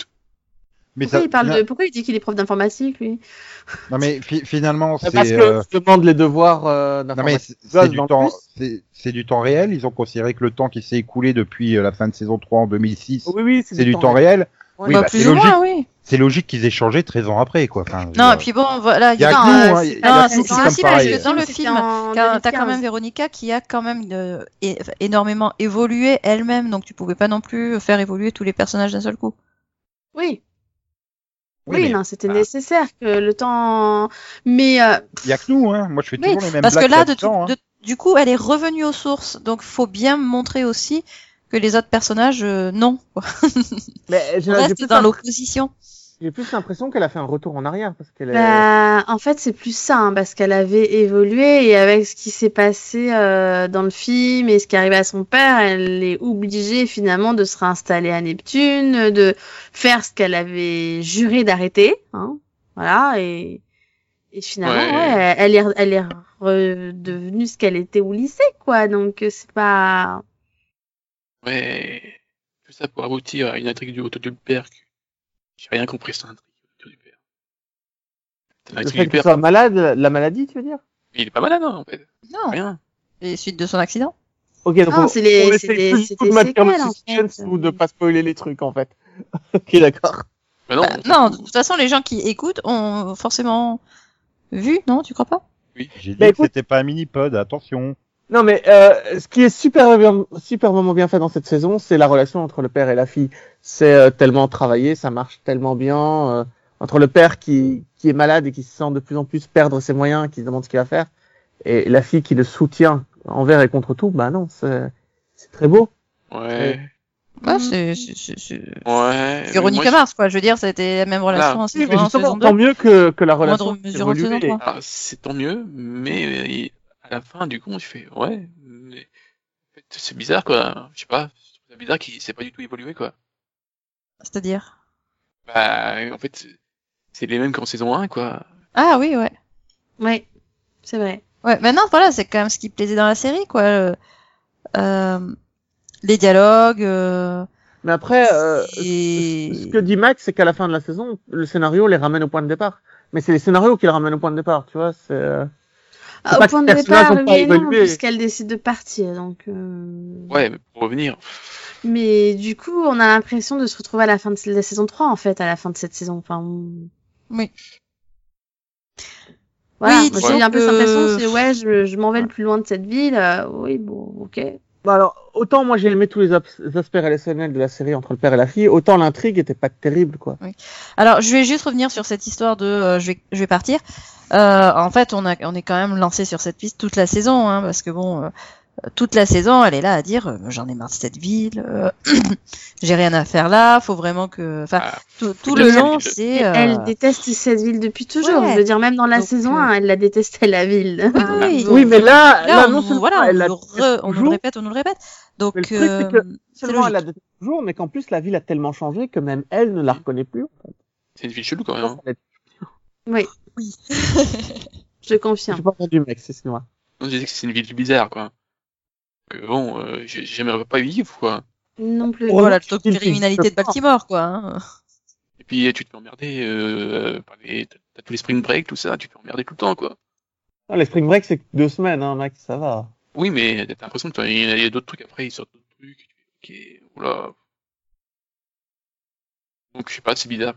Mais Pourquoi ça- il parle fina- de, pourquoi il dit qu'il est prof d'informatique lui? Non mais fi- finalement C'est c'est. parce que euh, je demande les devoirs euh, Non mais d'informatique. c'est du dans le temps, du temps réel. Ils ont considéré que le temps qui s'est écoulé depuis euh, la fin de saison 3 en 2006, Oui, oui, c'est du temps réel. Oui, bah, c'est logique. oui. C'est logique qu'ils aient changé 13 ans après, quoi. Enfin, Non, et puis bon, voilà. il y a hein, c'est il y pas a la que nous saison qui un, sommes si, parce que dans le film, t'as quand 2015. même Véronica qui a quand même euh, énormément évolué elle-même, donc tu pouvais pas non plus faire évoluer tous les personnages d'un seul coup. Oui. Oui, Oui, mais- non, c'était ah. nécessaire que le temps. Mais euh, Il y a que nous, hein. Moi, je fais Oui, toujours les mêmes parce que là, de hein. de- du coup, elle est revenue aux sources, donc faut bien montrer aussi que les autres personnages, euh, non, quoi. Mais j'ai reste dans l'opposition. J'ai plus l'impression qu'elle a fait un retour en arrière parce qu'elle est. bah, en fait, c'est plus ça, hein, parce qu'elle avait évolué et avec ce qui s'est passé euh, dans le film et ce qui arrivait à son père, elle est obligée finalement de se réinstaller à Neptune, de faire ce qu'elle avait juré d'arrêter, hein, voilà, et, et finalement, Ouais. ouais, elle est, elle est redevenue ce qu'elle était au lycée, quoi. Donc euh, c'est pas. Ouais. Tout ça pour aboutir à une intrigue du autour du père. que J'ai rien compris sur l'intrigue autour du père. C'est Le fait du qu'il soit malade, la maladie, tu veux dire? Il est pas malade, hein, en fait. Non, Rien. les suites de son accident? Ok, donc Non, on, c'est les- on c'est essaie des- plus c'est tout de suspense fait. ou de pas spoiler les trucs en fait. ok, d'accord. Bah non, Bah, non, de toute façon, les gens qui écoutent ont forcément vu, non, tu crois pas? J'ai dit Bah, que écoute- c'était pas un mini-pod, attention. Non mais euh, ce qui est super bien, superbement bien fait dans cette saison, c'est la relation entre le père et la fille. C'est euh, tellement travaillé, ça marche tellement bien. euh, entre le père qui, qui est malade et qui se sent de plus en plus perdre ses moyens, qui se demande ce qu'il va faire, et la fille qui le soutient envers et contre tout, bah non, c'est c'est très beau. Ouais. Ouais, Mm. c'est c'est- c'est- c'est- Ouais. Véronica Mars, quoi. Je veux dire, c'était la même relation en Oui, mais 1, en justement, saison 2. tant mieux que, que la relation. Ah, c'est tant mieux, mais euh, à la fin, du coup, je fais, ouais, mais en fait, c'est bizarre, quoi. Je sais pas, je trouve ça bizarre qu'il s'est pas du tout évolué, quoi. C'est-à-dire? Bah, en fait, c'est les mêmes qu'en saison 1, quoi. Ah oui, ouais. Oui, c'est vrai. Ouais, maintenant, voilà, c'est quand même ce qui plaisait dans la série, quoi. Euh, euh, les dialogues. Euh, Mais après, euh, et- ce que dit Max, c'est qu'à la fin de la saison, le scénario les ramène au point de départ. Mais c'est les scénarios qui les ramènent au point de départ, tu vois. C'est euh, Ah, au point de départ, oui non, puisqu'elle décide de partir. Donc, euh, Ouais, mais pour revenir, Mais du coup, on a l'impression de se retrouver à la fin de la saison 3, en fait, à la fin de cette saison. Enfin, on- Oui. Voilà, Oui, j'ai un peu cette impression, c'est ouais, je, je m'en vais le plus loin de cette ville. euh, oui, bon, ok. Bah alors, autant moi j'ai aimé tous les abs- aspects relationnels de la série entre le père et la fille, autant l'intrigue était pas terrible, quoi. Alors, je vais juste revenir sur cette histoire de euh, je vais je vais partir. Euh, en fait, on a on est quand même lancé sur cette piste toute la saison, hein, parce que bon, euh, toute la saison, elle est là à dire euh, j'en ai marre de cette ville, euh, j'ai rien à faire là, faut vraiment que, enfin, Ah, tout, tout le long, c'est. Et euh, Elle déteste cette ville depuis toujours. Ouais. Je veux dire, même dans la Donc, saison euh, 1, elle la détestait, la ville. oui, oui, Oui, mais là, là, là, on, non voilà, on, elle nous re- on nous le répète, on nous le répète. Donc, Mais le truc, c'est euh, que seulement elle la déteste toujours, mais qu'en plus la ville a tellement changé que même elle ne la reconnaît plus. c'est une ville chelou quand même. hein. Oui, Oui. je confirme. J'ai pas entendu, mec, c'est moi. Non, je disais que c'est une ville bizarre, quoi. Que bon, euh, j'ai- j'aimerais pas vivre, quoi. Non plus. Voilà, le taux de criminalité de Baltimore, quoi. hein. Et puis tu te fais emmerder euh, t'as tous les spring break, tout ça, tu te fais emmerder tout le temps, quoi. Ah, les spring break, c'est deux semaines, hein, mec, ça va. Oui, mais t'as l'impression qu'il y a, il y a d'autres trucs après, ils sortent d'autres trucs. et tu fais, Ok, oula. Donc je sais pas, c'est bizarre.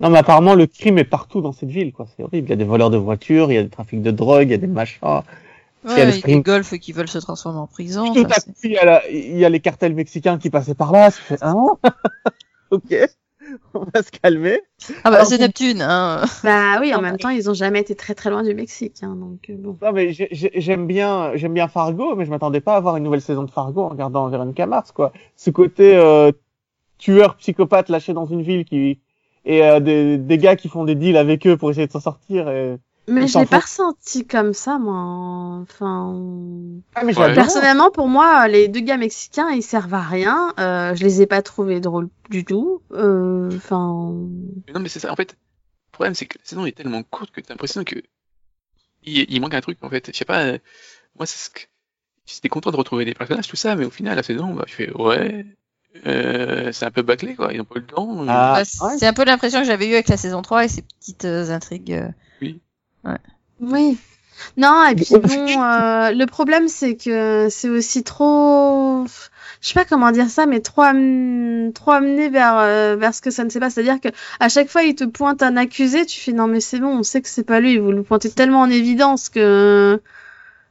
Non, mais apparemment, le crime est partout dans cette ville, quoi. C'est horrible. Il y a des voleurs de voitures, il y a des trafics de drogue, il y a des machins. Il y a spring- golfs qui veulent se transformer en prison. Tout à il y, a la- il y a les cartels mexicains qui passaient par là. Tu fais, hein Ok, on va se calmer. Ah bah c'est Neptune, hein. Bah oui, en même temps, ils ont jamais été très très loin du Mexique. Hein, donc, euh, bon. Non, mais j'ai- j'ai- j'aime bien, j'aime bien Fargo, mais je m'attendais pas à avoir une nouvelle saison de Fargo en regardant Veronica Mars, quoi. Ce côté euh, tueur psychopathe lâché dans une ville qui et euh, des, des gars qui font des deals avec eux pour essayer de s'en sortir. Et... Mais je l'ai pas ressenti comme ça, moi. Enfin. Ah, mais Ouais. j'adore. Personnellement, pour moi, les deux gars mexicains, ils servent à rien. Euh, je les ai pas trouvés drôles du tout. Euh, Enfin. Mais non, mais c'est ça, en fait. Le problème, c'est que la saison est tellement courte que t'as l'impression que il, il manque un truc, en fait. Je sais pas, euh, moi, c'est ce que j'étais content de retrouver des personnages, tout ça, mais au final, la saison, bah, je fais, ouais, euh, c'est un peu bâclé, quoi. Ils ont pas eu le temps. Ah, Bah, ouais. C'est un peu l'impression que j'avais eu avec la saison 3 et ces petites euh, intrigues. Euh. Oui. Non, et puis bon, euh, le problème, c'est que c'est aussi trop. Je sais pas comment dire ça, mais trop, trop amené vers, euh, vers ce que ça ne sait pas. C'est-à-dire que à chaque fois, il te pointe un accusé, tu fais non, mais c'est bon, on sait que c'est pas lui. Vous le pointez tellement en évidence que.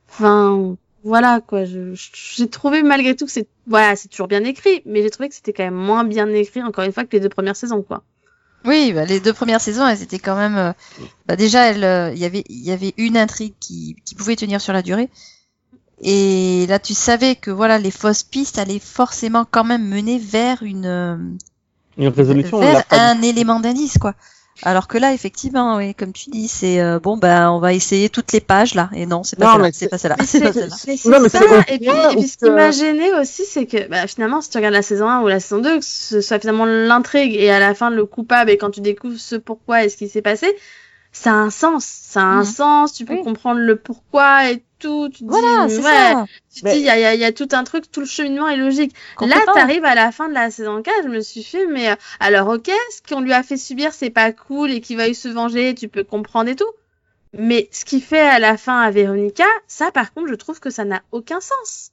Enfin, voilà, quoi. J'ai trouvé malgré tout que c'est. Voilà, c'est toujours bien écrit, mais j'ai trouvé que c'était quand même moins bien écrit, encore une fois, que les deux premières saisons, quoi. Oui, bah, les deux premières saisons, elles étaient quand même. euh, bah, déjà, elles, euh, il y avait, il y avait une intrigue qui, qui pouvait tenir sur la durée. Et là, tu savais que voilà, les fausses pistes allaient forcément quand même mener vers une, euh, Une résolution. vers un élément d'indice, quoi. Alors que là, effectivement, oui, comme tu dis, c'est euh, bon, bah, on va essayer toutes les pages là. Et non, c'est pas Non, celle-là, mais c'est pas celle-là, Mais c'est ça. Et puis, et puis ce qui m'a gêné aussi, c'est que bah, finalement, si tu regardes la saison 1 ou la saison 2, que ce soit finalement l'intrigue et à la fin le coupable et quand tu découvres ce pourquoi et ce qui s'est passé, ça a un sens. Ça a un Mhm. sens, tu peux Oui. comprendre le pourquoi et tout. Tu te Voilà, dis, c'est ouais, ça. tu te Mais- dis, il y a, il y a- il y a tout un truc, tout le cheminement est logique. Là, t'arrives à la fin de la saison 4, je me suis fait, mais euh, alors ok, ce qu'on lui a fait subir, c'est pas cool et qu'il va y se venger, tu peux comprendre et tout. Mais ce qu'il fait à la fin à Véronica, ça par contre, je trouve que ça n'a aucun sens.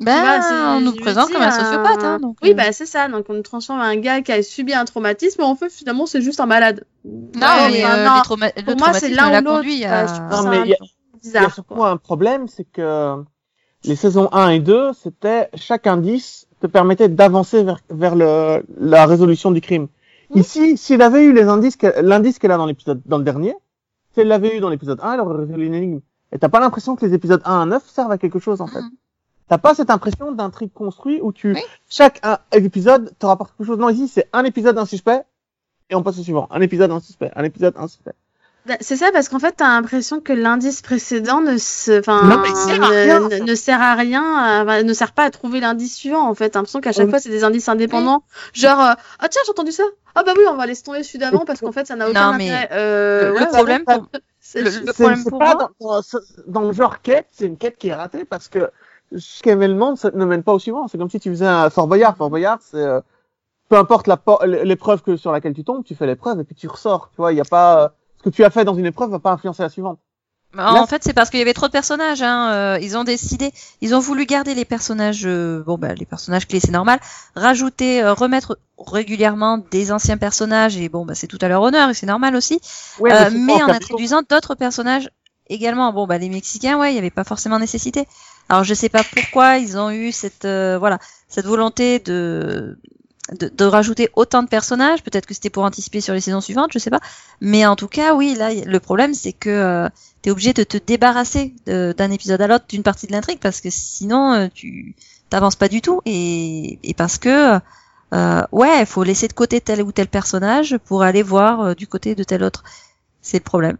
Ben, vois, on nous présente comme un sociopathe, hein, euh, donc. Oui, euh, bah c'est ça. Donc on transforme un gars qui a subi un traumatisme, mais en fait finalement c'est juste un malade. Non, Ouais, mais enfin, euh, non, pour moi, c'est l'un ou l'autre. Euh, Non, mais un il y a- bizarre. surtout quoi. un problème, c'est que les saisons 1 et 2, c'était chaque indice te permettait d'avancer vers, vers le, la résolution du crime. Mhm. Ici, s'il avait eu les indices, l'indice qu'elle a dans l'épisode, dans le dernier, si elle l'avait eu dans l'épisode 1, elle aurait résolu une énigme. Et t'as pas l'impression que les épisodes 1 à 9 servent à quelque chose, en fait. Mhm. T'as pas cette impression d'un truc construit où tu, Oui. chaque un, épisode te rapporte quelque chose. Non, ici, c'est un épisode, un suspect, et on passe au suivant. Un épisode, un suspect. Un épisode, un suspect. Bah, C'est ça parce qu'en fait t'as l'impression que l'indice précédent ne se, enfin, Non, mais sert à rien. ne, ne sert à rien, euh, ne sert pas à trouver l'indice suivant en fait. T'as l'impression qu'à chaque Oui. fois c'est des indices indépendants, genre euh, ah tiens j'ai entendu ça, ah bah oui on va laisser tomber celui d'avant parce qu'en fait ça n'a aucun Non, mais intérêt. Euh, le ouais, problème, ouais, pour- C'est Le- le- problème pour pas moi- dans, dans, ce- dans le genre quête, c'est une quête qui est ratée parce que ce qu'événement ça ne mène pas au suivant. C'est comme si tu faisais un Fort Boyard. Fort Boyard, c'est euh, peu importe l'épreuve que sur laquelle tu tombes, tu fais l'épreuve et puis tu ressors. Tu vois, il y a pas euh, que tu as fait dans une épreuve va pas influencer la suivante. Bah, Là, en fait, c'est parce qu'il y avait trop de personnages. Hein. euh, ils ont décidé, ils ont voulu garder les personnages, euh, bon bah les personnages clés, c'est normal. Rajouter, euh, remettre régulièrement des anciens personnages et bon bah c'est tout à leur honneur et c'est normal aussi. Ouais, Euh, mais en introduisant d'autres personnages également. Bon bah les Mexicains, ouais, il y avait pas forcément nécessité. Alors je sais pas pourquoi ils ont eu cette euh, voilà cette volonté de de, de rajouter autant de personnages. Peut-être que c'était pour anticiper sur les saisons suivantes, je sais pas. Mais en tout cas, oui, là, le problème, c'est que euh, tu es obligé de te débarrasser d'un épisode à l'autre d'une partie de l'intrigue parce que sinon, euh, tu t'avances pas du tout. Et, et parce que, euh, ouais, il faut laisser de côté tel ou tel personnage pour aller voir euh, du côté de tel autre. C'est le problème.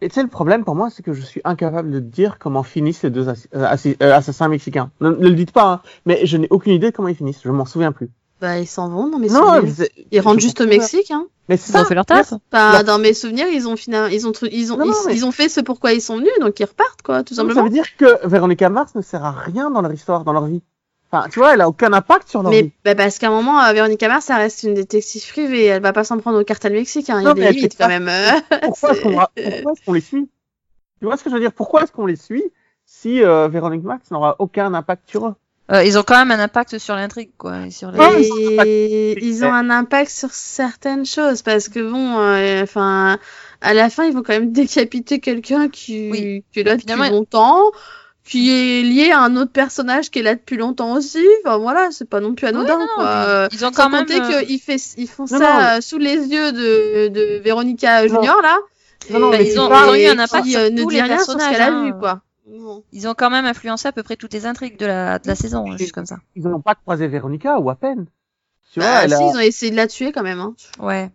Et tu sais, le problème pour moi, c'est que je suis incapable de dire comment finissent ces deux euh, euh, assassins mexicains. Ne, ne le dites pas, hein, mais je n'ai aucune idée de comment ils finissent. Je m'en souviens plus. Bah, ils s'en vont dans mes Non, souvenirs. Ils rentrent juste au Mexique, hein. Mais c'est Ils ont ça. fait leur taf. La- dans mes souvenirs, ils ont finalement, ils ont, tru- ils ont, Non, ils, non, mais- ils ont fait ce pourquoi ils sont venus, donc ils repartent, quoi, tout Ça simplement. veut dire que Véronica Mars ne sert à rien dans leur histoire, dans leur vie. Enfin, tu vois, elle a aucun impact sur leur Mais vie. bah, parce qu'à un moment, euh, Véronica Mars, ça reste une détective privée, elle va pas s'en prendre au cartel mexicain. Il y a des limites quand même. euh. Pourquoi est-ce qu'on ra- les suit? Tu vois ce que je veux dire? Pourquoi est-ce qu'on les suit si euh, Véronica Mars n'aura aucun impact sur eux? Euh, ils ont quand même un impact sur l'intrigue, quoi. et Sur les... Ils ont un impact. Et ils ont un impact sur certaines choses parce que bon, euh, enfin, à la fin, ils vont quand même décapiter quelqu'un qui, Oui. qui est là depuis Finalement- longtemps, qui est lié à un autre personnage qui est là depuis longtemps aussi. Enfin voilà, c'est pas non plus anodin. non, quoi. Euh, Ils ont Sans quand même. euh, qu'ils fait, ils font Non, ça non, sous les yeux de, de Véronica Junior là. Non, non, Et- mais ils ont- ils ont eu un impact qui, sur euh, ne tous dit les rien sur ce qu'elle a personnages, vu hein. quoi. Bon. Ils ont quand même influencé à peu près toutes les intrigues de la, de la saison, hein, juste comme ça. Ils n'ont pas croisé Véronica ou à peine. Tu vois, Bah, elle si, a- ils ont essayé de la tuer quand même. Hein. Ouais.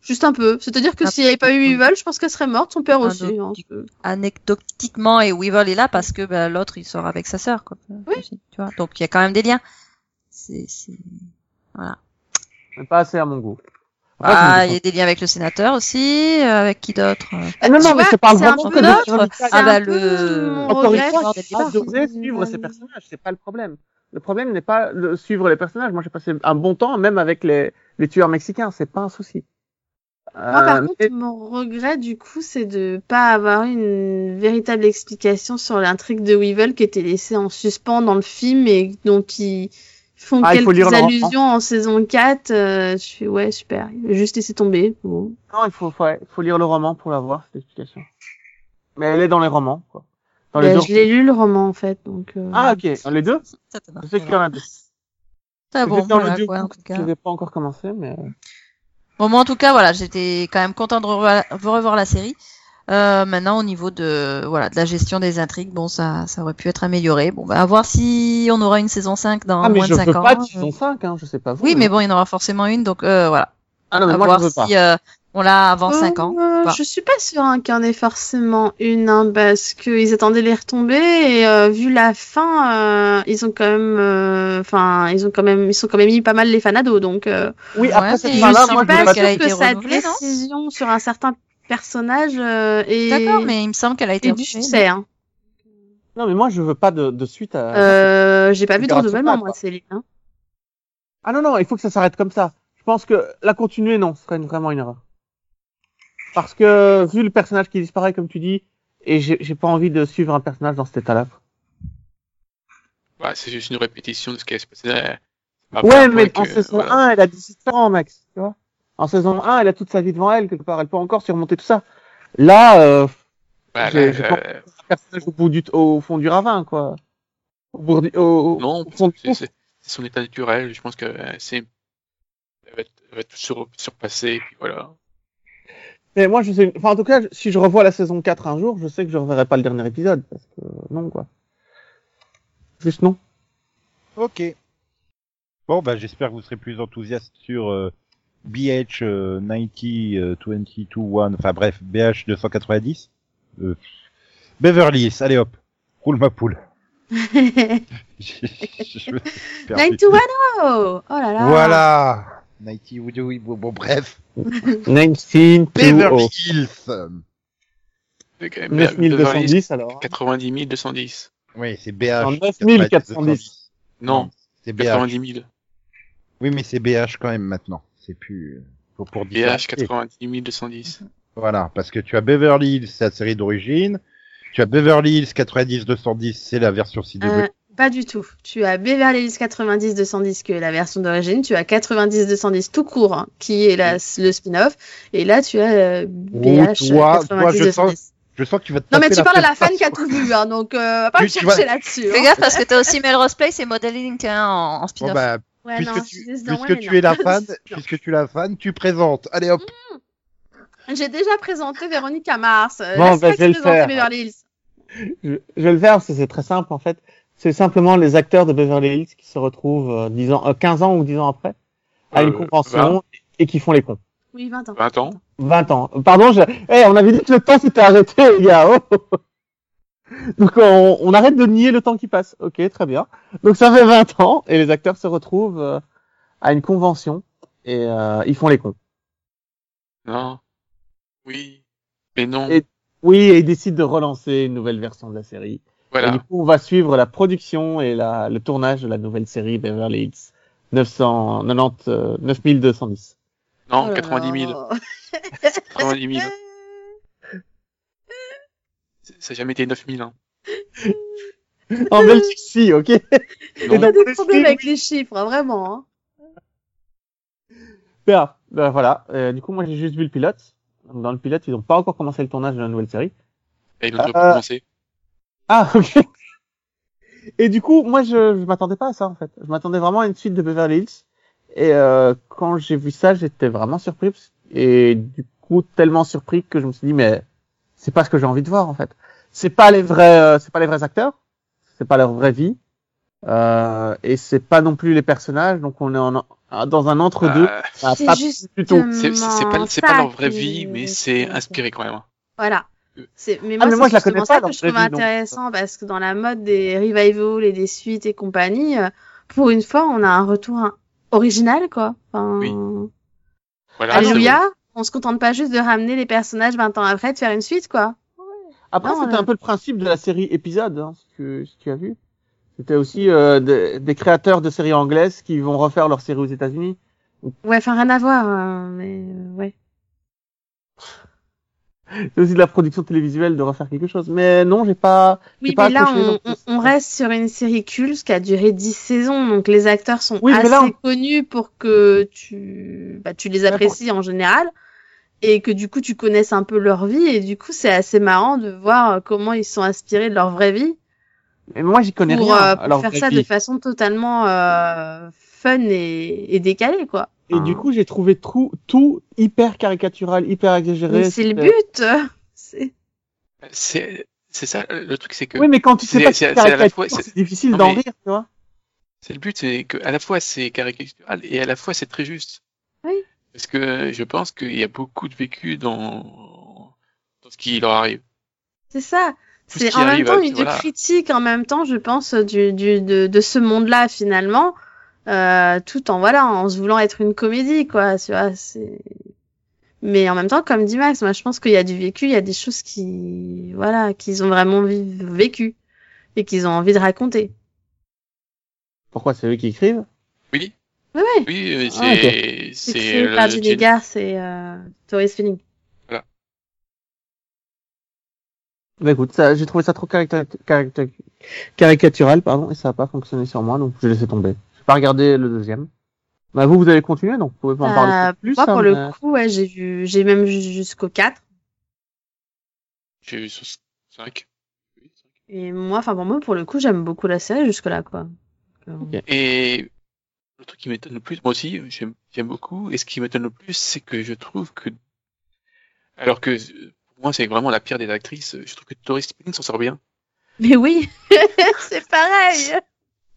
Juste un peu. C'est-à-dire que Ah, s'il n'y avait pas eu Weevil, je pense qu'elle serait morte, son père Ah, aussi. hein. Anecdotiquement, et Weevil est là parce que bah, l'autre il sort avec sa sœur, quoi. Aussi, tu vois. Donc il y a quand même des liens. C'est, c'est... Voilà. mais pas assez à mon goût. Ah, il y a des liens avec le sénateur aussi, euh, avec qui d'autre euh, Ah, non, non, mais je parle vraiment peu que de Ah un bah, le- Encore une fois, suivre ces personnages, c'est pas le problème. Le problème n'est pas de suivre les personnages. Moi, j'ai passé un bon temps, même avec les, les tueurs mexicains, c'est pas un souci. Moi, par Euh, contre, mon regret, du coup, c'est de pas avoir une véritable explication sur l'intrigue de Weevil qui était laissée en suspens dans le film et dont ils font Ah, il faut quelques lire allusions en saison 4. euh, je fais, ouais, super. Juste laissé tomber. Bon. Non, il faut, ouais, il faut lire le roman pour l'avoir, cette explication. Mais elle est dans les romans, quoi. Dans les Bah, je l'ai lu, le roman, en fait. Donc, euh, Ah, ok. Dans les deux? Ça. Je sais qu'il y en a deux. Ah bon, voilà, le deux, quoi, en tout cas. Je l'ai pas encore commencé, mais... euh, Bon, moi, en tout cas, voilà, j'étais quand même content de revoir, de revoir la série. Euh, maintenant, au niveau de, voilà, de la gestion des intrigues, bon, ça, ça aurait pu être amélioré. Bon, bah, à voir si on aura une saison 5 dans Ah, mais moins de 5 veux ans. pas de Euh, saison 5, hein, je sais pas vous. Oui, mais bon, il y en aura forcément une, donc, euh, voilà. Ah non, mais à moi, voir je veux pas. si, euh, on l'a avant 5 ans. Euh, Bah. Je suis pas sûre hein, qu'il y en ait forcément une, hein, parce qu'ils attendaient les retombées et euh, vu la fin, euh, ils ont quand même, euh, enfin, ils ont quand même, ils sont quand même mis pas mal les fanados, donc. Euh, Oui, Ouais, après mais cette je fin-là, suis moi, je pas parce pas sûre que sa décision sur un certain personnage euh, est, D'accord, mais il me semble qu'elle a été du succès. Hein. Non, mais moi, je veux pas de, de suite à... Euh, j'ai pas vu de renouvellement moi. Céline. Hein. Ah non, non, il faut que ça s'arrête comme ça. Je pense que la continuer, non, ce serait une- vraiment une erreur. Parce que, vu le personnage qui disparaît, comme tu dis, et j'ai j'ai pas envie de suivre un personnage dans cet état-là. Bah, c'est juste une répétition de ce qui s'est passé. euh, à Ouais, mais en saison voilà. 1, elle a 17 ans, Max, tu vois. En saison 1, elle a toute sa vie devant elle, quelque part. Elle peut encore surmonter tout ça. Là, euh, Bah, j'ai- euh, pas- un personnage au, bout du, au fond du ravin, quoi. Au, bout du- au, au- non, au fond du c'est son état naturel. Je pense que euh, c'est. Elle va, elle va tout sur, surpasser, et puis voilà. Mais moi, je sais, enfin, en tout cas, si je revois la saison 4 un jour, je sais que je reverrai pas le dernier épisode, parce que, non, quoi. Juste non. Ok. Bon, bah, j'espère que vous serez plus enthousiaste sur euh, BH euh, 90 euh, 22 enfin bref, BH 290. Euh, Beverly Hills, allez hop, roule ma poule. Je- je me suis perdu. 90210 Oh là là Voilà 90, oui, bon, bon, bref. 19 Beverly Hills. C'est quand même Beverly 9210 alors. 90 210. Oui, c'est BH. Non, 9410. Non, C'est BH. 90 000. Oui, mais c'est BH quand même maintenant. C'est plus faut pour BH. 90 210. Voilà, parce que tu as Beverly Hills, c'est la série d'origine. Tu as Beverly Hills 90-210, c'est la version CW. Euh, pas du tout. Tu as Beverly Hills 90-210 qui est la version d'origine. Tu as 90-210 tout court hein, qui est la, le spin-off. Et là, tu as euh, BH toi- toi, je 90-210. sens- Je sens que tu vas te Non mais tu parles à la fan qui a tout vu, hein, donc euh, va pas me chercher vas- là-dessus. Fais hein. gaffe parce que t'as aussi Melrose Place et Modeling hein, en, en Bon, spin-off. bah, Ouais, puisque non, tu, je suis désolée, puisque tu non. es la fan, Non. puisque tu es la fan, tu présentes. Allez hop. J'ai déjà présenté Véronique à Mars. Euh, Bon, bah, je vais le faire. Beverly Hills. Je, je vais le faire parce que c'est très simple en fait. C'est simplement les acteurs de Beverly Hills qui se retrouvent euh, 10 ans, euh, 15 ans ou 10 ans après à une Euh, convention et qui font les cons. Oui, 20 ans. 20 ans. 20 ans. Pardon, je... Eh, on avait dit que le temps s'était arrêté, les gars. Oh Donc on, on arrête de nier le temps qui passe. Ok, très bien. Donc ça fait 20 ans et les acteurs se retrouvent euh, à une convention et euh, ils font les cons. Non. Oui. Mais non. Et- Oui, et ils décident de relancer une nouvelle version de la série. Et Voilà. du coup, on va suivre la production et la, le tournage de la nouvelle série Beverly Hills 990, euh, 9210. Non, Oh là 90 000. là. 90 000. Ça n'a jamais été 9 000. Hein. En Belgique, si, ok. T'as mon des problèmes avec les chiffres, hein, vraiment. Hein. Bien, ben voilà. Euh, du coup, moi, j'ai juste vu le pilote. Dans le pilote, ils n'ont pas encore commencé le tournage de la nouvelle série. Et ils l'ont déjà Euh, commencé. Ah, ok. Et du coup, moi, je, je m'attendais pas à ça, en fait. Je m'attendais vraiment à une suite de Beverly Hills. Et euh, quand j'ai vu ça, j'étais vraiment surpris. Et du coup, tellement surpris que je me suis dit, mais c'est pas ce que j'ai envie de voir, en fait. C'est pas les vrais, euh, c'est pas les vrais acteurs. C'est pas leur vraie vie. Euh, et c'est pas non plus les personnages. Donc, on est en, dans un entre-deux. Euh, Ça a C'est pas juste du tout. c'est c'est- c'est pas, c'est pas leur vraie vie, mais c'est inspiré quand même. hein. Voilà. Euh. C'est, mais Ah, moi, mais moi, je la connais pas, ça que je trouve vie, intéressant parce que dans la mode des revivals et des suites et compagnie, euh, pour une fois, on a un retour hein, original, quoi. Enfin, Oui. Voilà. Alléluia. On se contente pas juste de ramener les personnages 20 ans après, de faire une suite, quoi. Après, c'était euh, un peu le principe de la série épisode, hein, si, tu, si tu as vu. C'était aussi euh, des, des créateurs de séries anglaises qui vont refaire leur série aux États-Unis. Ouais, enfin, rien à voir, euh, mais euh, ouais. C'est aussi de la production télévisuelle de refaire quelque chose. Mais non, j'ai pas. Oui, pas mais là, accroché, on, on- reste sur une série culte qui a duré 10 saisons, donc les acteurs sont Oui, assez là, on- connus pour que tu, bah, tu les pour- apprécies en général et que du coup tu connaisses un peu leur vie et du coup c'est assez marrant de voir euh, comment ils sont inspirés de leur vraie vie Mais moi, j'y connais pour, rien. euh, pour faire ça vie. de façon totalement euh, fun et, et décalée quoi. Et du coup, j'ai trouvé tout, tout hyper caricatural, hyper exagéré. Mais c'est le but. C'est- C'est c'est ça, le truc, c'est que Oui, mais quand tu sais C'est- pas c'est- c'est c'est à la caricature, fois- c'est- c'est difficile Non, d'en mais- rire, tu vois. c'est le but, c'est que à la fois c'est caricatural et à la fois c'est très juste. Oui. Parce que je pense qu'il y a beaucoup de vécu dans, dans ce qui leur arrive. C'est ça. Ce C'est en même temps euh, une voilà. critique, en même temps, je pense, du, du, de, de ce monde-là, finalement, euh, tout en, voilà, en se voulant être une comédie, quoi, tu vois, c'est... Mais en même temps, comme dit Max, moi, je pense qu'il y a du vécu, il y a des choses qui, voilà, qu'ils ont vraiment vécu et qu'ils ont envie de raconter. Pourquoi c'est eux qui écrivent? Oui. Oui, euh, Ah, c'est C'est c'est créé le par c'est euh, Tourist Feeling. Bah écoute, j'ai trouvé ça trop carica- carica- caricatural, pardon, et ça a pas fonctionné sur moi, donc j'ai laissé tomber. J'ai pas regardé le deuxième. Bah vous, vous avez continué, donc vous pouvez pas en Euh, parler plus. moi, hein, pour mais- le coup, ouais, j'ai vu, j'ai même vu jusqu'au 4. J'ai vu sur 5. Et moi, enfin, pour moi, pour le coup, j'aime beaucoup la série jusque-là, quoi. Donc, euh, Ok. Et le truc qui m'étonne le plus, moi aussi, j'aime j'aime beaucoup, et ce qui m'étonne le plus, c'est que je trouve que, alors que pour moi c'est vraiment la pire des actrices, je trouve que Tori Spelling s'en sort bien. Mais oui, c'est pareil.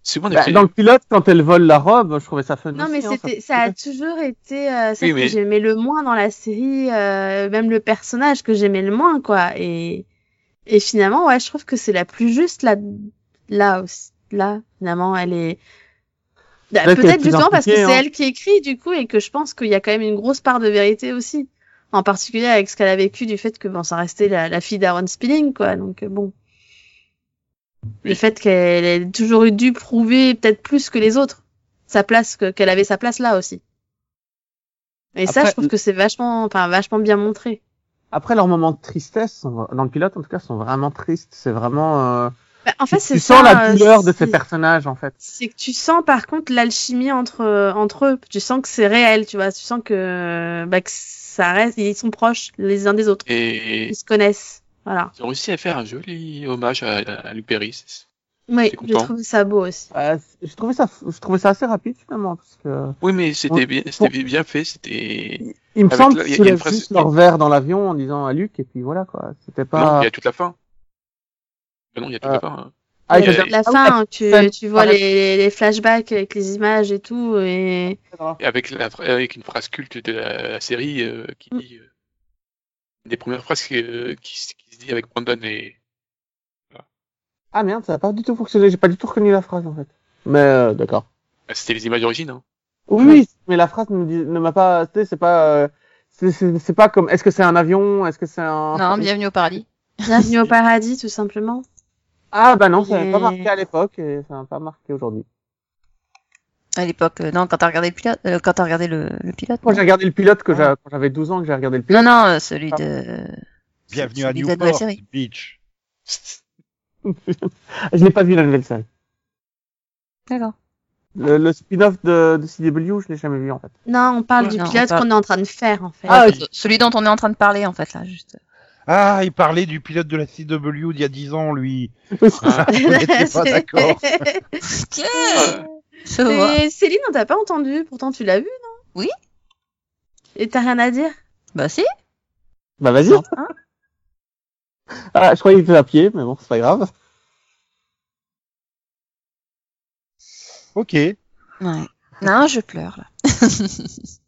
Souvent, Bah, dans le pilote, quand elle vole la robe, je trouvais ça fun Non, aussi, mais hein, c'était, ça a toujours été euh, ça Oui, que mais- j'aimais le moins dans la série, euh, même le personnage que j'aimais le moins, quoi. Et et finalement, ouais, je trouve que c'est la plus juste là, là aussi, là. Finalement, elle est Peut-être est peut-être justement parce que c'est hein. elle qui écrit du coup et que je pense qu'il y a quand même une grosse part de vérité aussi En particulier avec ce qu'elle a vécu du fait que bon, ça restait la, la fille d'Aaron Spilling, quoi. Donc euh, bon, le fait qu'elle ait toujours eu dû prouver peut-être plus que les autres sa place, que- qu'elle avait sa place là aussi. Et ça, je trouve que c'est vachement, enfin vachement bien montré. Après, leurs moments de tristesse, sont- dans le pilote en tout cas, sont vraiment tristes. C'est vraiment. Euh... Bah, en fait, tu sens ça, la euh, douleur de ces personnages en fait. C'est que tu sens par contre l'alchimie entre entre eux. Tu sens que c'est réel, tu vois. Tu sens que bah, que ça reste, ils sont proches les uns des autres. Et Ils se connaissent. Voilà. ils ont réussi à faire un joli hommage à, à Luc Perry. Oui, j'ai trouvé ça beau aussi. Euh, je trouvais ça, je trouvais ça assez rapide finalement parce que Oui, mais c'était bien, c'était bien fait. C'était. il me Avec semble il qu'ils il phrase- juste leur verre dans l'avion en disant à Luc et puis voilà quoi. C'était Non, pas. il y a toute la fin. Ah non, il y a toute Euh, la fin. hein. Ah, il y a- La ah fin, hein, tu, tu vois les, les flashbacks avec les images et tout, et Et avec, la, avec une phrase culte de la, la série euh, qui Mm. dit. euh, une des premières phrases qui, euh, qui, se- qui se dit avec Brandon et. Ah merde, ça a pas du tout fonctionné. J'ai pas du tout reconnu la phrase en fait. Mais euh, d'accord. bah, C'était les images d'origine. Hein. Oui, mais la phrase ne, m'a pas. Tu sais, c'est pas. euh, c'est pas comme. Est-ce que c'est un avion? Est-ce que c'est un. Non, bienvenue au paradis. bienvenue au paradis, tout simplement. Ah bah non, ça n'avait pas marqué à l'époque et ça n'a pas marqué aujourd'hui. À l'époque, euh, non, quand t'as regardé le pilote, euh, quand t'as regardé le, le pilote. Quand j'ai regardé le pilote, que Ah. j'avais 12 ans, que j'ai regardé le pilote. Non, non, euh, celui de. Bienvenue à celui de la Newport série. Beach. Je n'ai pas vu la nouvelle salle. D'accord. Le, le spin-off de, de CW, je l'ai jamais vu en fait. Non, on parle Ouais, du pilote parle- qu'on est en train de faire, en fait. Ah, Ouais, celui dont on est en train de parler, en fait, là, juste. Ah, il parlait du pilote de la CW d'il y a 10 ans, lui. Ah, pas d'accord. Céline, on t'a pas entendu, pourtant tu l'as vu, non? Oui. Et t'as rien à dire? Bah, si. Bah vas-y. Hein? Ah, je croyais qu'il était à pied, mais bon, c'est pas grave. Ok. Ouais. Non, je pleure, là.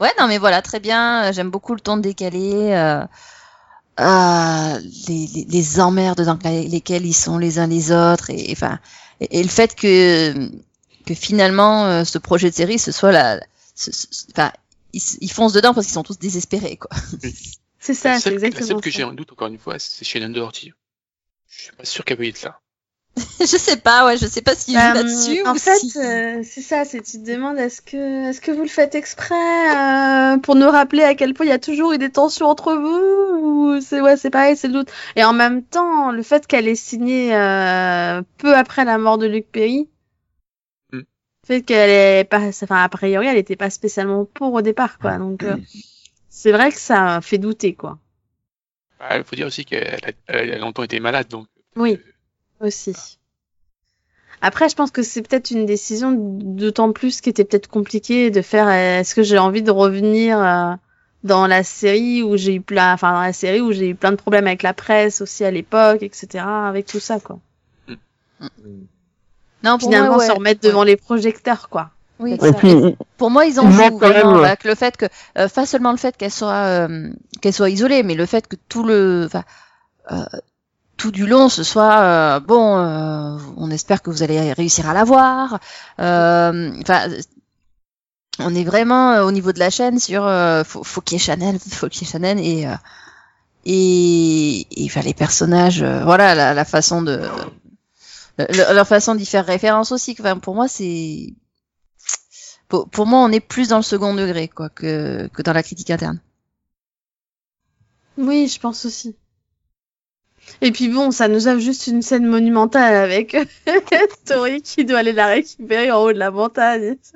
ouais, non, mais voilà, très bien. euh, J'aime beaucoup le ton décalé. Euh, euh, les, les, les emmerdes dans lesquelles ils sont les uns les autres. Et, enfin, et, et le fait que, que finalement, euh, ce projet de série, ce soit la. ce- ce- Enfin, ils, ils foncent dedans parce qu'ils sont tous désespérés, quoi. C'est ça, c'est seule, la exactement seule que j'ai en doute, encore une fois, c'est Shannon Doherty. Je suis pas sûr qu'elle veuille être là. je sais pas, ouais, je sais pas s'ils Bah, jouent là-dessus en ou fait, si... euh, c'est ça, c'est tu te demandes est-ce que est-ce que vous le faites exprès euh, pour nous rappeler à quel point il y a toujours eu des tensions entre vous ou c'est ouais c'est pareil c'est le doute et en même temps le fait qu'elle ait signé euh, peu après la mort de Luc Perry Mm. fait qu'elle est pas enfin a priori elle était pas spécialement pour au départ quoi donc euh, c'est vrai que ça fait douter quoi Bah, Il faut dire aussi qu'elle a, elle a longtemps été malade, donc. Oui. Aussi. Après je pense que c'est peut-être une décision d'autant plus qui était peut-être compliquée de faire euh, est-ce que j'ai envie de revenir euh, dans la série où j'ai eu plein enfin dans la série où j'ai eu plein de problèmes avec la presse aussi à l'époque etc avec tout ça quoi. Non, pour finalement moi, ouais. se remettre devant les projecteurs quoi. Oui, Et Et ça. puis, Pour moi, ils en jouent vraiment même, avec le fait que, euh, pas seulement le fait qu'elle soit, euh, qu'elle soit isolée, mais le fait que tout le, enfin, euh, tout du long, ce soit euh, bon. euh, on espère que vous allez réussir à la voir. Euh, Enfin, on est vraiment euh, au niveau de la chaîne sur euh, faut, faut qu'il Chanel, faut Chanel et et, et enfin les personnages, voilà la, la façon de le- leur façon d'y faire référence aussi. Enfin, pour moi, c'est pour, pour moi, on est plus dans le second degré quoi que, que dans la critique interne. oui je pense aussi et puis bon ça nous offre juste une scène monumentale avec Tori qui doit aller la récupérer en haut de la montagne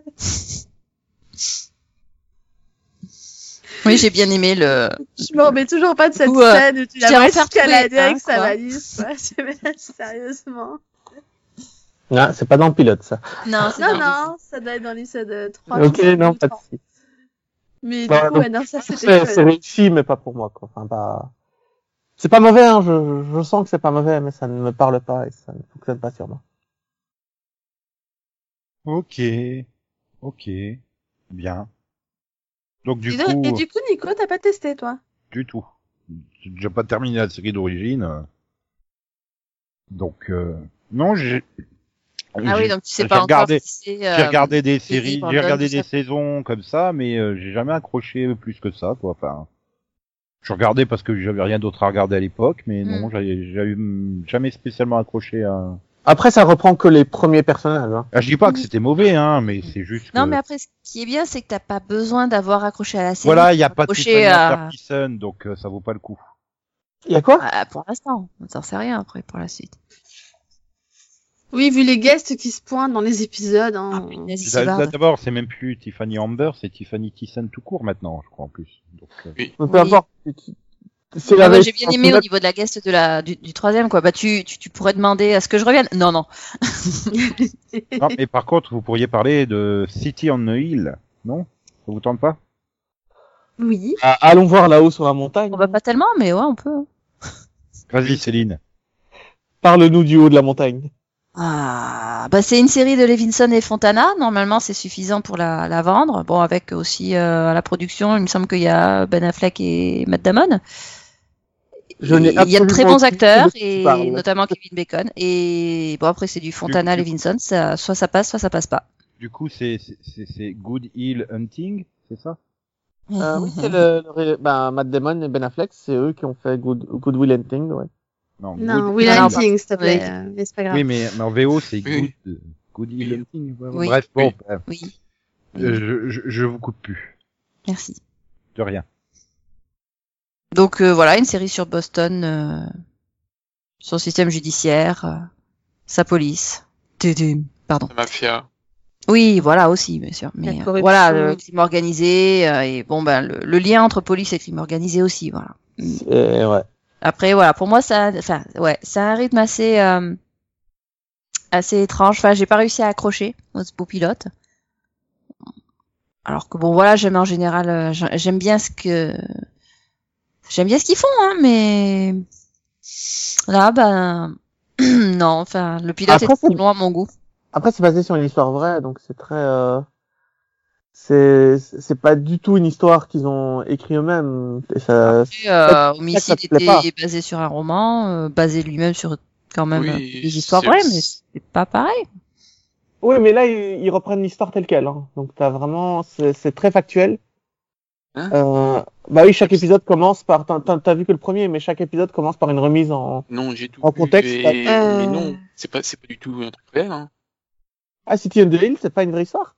Oui, j'ai bien aimé le. Je me remets toujours pas de cette euh, scène où tu je tiens la à vois en faire escalader trouver un, avec sa valise. sérieusement. ah, c'est pas dans le pilote ça. Non, Non, dans- non, ça doit être dans l'épisode 3. Ok, non, pas de souci. Mais Bah, du coup, donc, ouais, non, ça c'était C'est réussi, mais pas pour moi quoi. Enfin, pas. C'est pas mauvais, hein. Je, je sens que c'est pas mauvais, mais ça ne me parle pas et ça ne fonctionne pas sur moi. Ok. Ok. Bien. Donc du donc, coup, Et du coup, Nico, t'as pas testé, toi? Du tout. J'ai déjà pas terminé la série d'origine. euh. Donc euh, non, j'ai Ah oui, J'ai- donc tu sais pas encore regardé- si c'est, J'ai euh, regardé des série séries, j'ai regardé des saisons comme ça, mais euh, j'ai jamais accroché plus que ça, quoi. Enfin, je regardais parce que j'avais rien d'autre à regarder à l'époque, mais non, Mm. j'avais j'avais, jamais spécialement accroché à. Après, ça reprend que les premiers personnages. Hein. Ah, je dis pas que c'était mauvais, hein, mais c'est juste. Non, que- mais après, ce qui est bien, c'est que t'as pas besoin d'avoir accroché à la série. Voilà, il y a pas de à- donc euh, ça vaut pas le coup. Il y a quoi? Ah, pour l'instant, on t'en sait rien après pour la suite. Oui, vu les guests qui se pointent dans les épisodes. Ah, Hein. barde. D'abord, c'est même plus Tiffany Amber, c'est Tiffany Thyssen tout court maintenant, je crois en plus. Donc, euh, Peu Oui. importe. C'est Ah, même- j'ai bien aimé au niveau de la guest de la, du, du troisième, quoi. Bah, tu, tu, tu pourrais demander à ce que je revienne. Non, non. Non, mais par contre, vous pourriez parler de City on the Hill, non? Ça vous tente pas? Oui. Ah, allons voir là-haut sur la montagne. On va pas tellement, mais ouais, on peut. Vas-y, Céline. Parle-nous du haut de la montagne. Ah, bah c'est une série de Levinson et Fontana. Normalement, c'est suffisant pour la, la vendre. Bon, avec aussi euh, à la production, il me semble qu'il y a Ben Affleck et Matt Damon. Je n'ai il y a de très bons acteurs et notamment Kevin Bacon. Et bon, après c'est du Fontana Du- Levinson. Ça, soit ça passe, soit ça passe pas. Du coup, c'est c'est- c'est c'est Good Hill Hunting, c'est ça? Euh, oui, c'est le, le ré- ben, Matt Damon et Ben Affleck, c'est eux qui ont fait Good, Good Will Hunting, ouais. Non, Non, Good- Will Hunting, s'il te plaît. Oui. euh, Mais c'est pas grave. Oui, mais, mais en VO, c'est Oui. Good, good Oui. Hunting. ouais. Oui. Bref, bon, Oui. bref. Oui, Euh, je, je, je vous coupe plus. merci. De rien. Donc euh, voilà, une série sur Boston, euh, son système judiciaire, euh, sa police. Tudum. Pardon. La mafia. Oui, voilà aussi, bien sûr. Mais euh, voilà, le crime organisé euh, et bon ben le, le lien entre police et crime organisé aussi, voilà. Et, ouais. Après voilà, pour moi ça, enfin ouais, c'est un rythme assez euh, assez étrange. Enfin, j'ai pas réussi à accrocher au beau pilote. Alors que bon voilà, j'aime en général, euh, j'a- j'aime bien ce que j'aime bien ce qu'ils font, hein, mais là ben non, enfin le pilote Après, est trop long à mon goût. Après, c'est basé sur une histoire vraie, donc c'est très, euh, c'est, c'est pas du tout une histoire qu'ils ont écrit eux-mêmes. Et ça, Après, euh, ça Homicide était basé sur un roman, euh, basé lui-même sur quand même Oui, des histoires vraies, mais c'est pas pareil. Oui, mais là, ils, ils reprennent l'histoire telle quelle. Hein. Donc, t'as vraiment, c'est c'est très factuel. Hein euh, bah oui, chaque épisode commence par. T'as vu que le premier, mais chaque épisode commence par une remise en. Non, j'ai tout En contexte, et- Mais non, c'est pas, c'est pas du tout un truc réel, hein. Ah, City on the Hill, c'est pas une vraie histoire?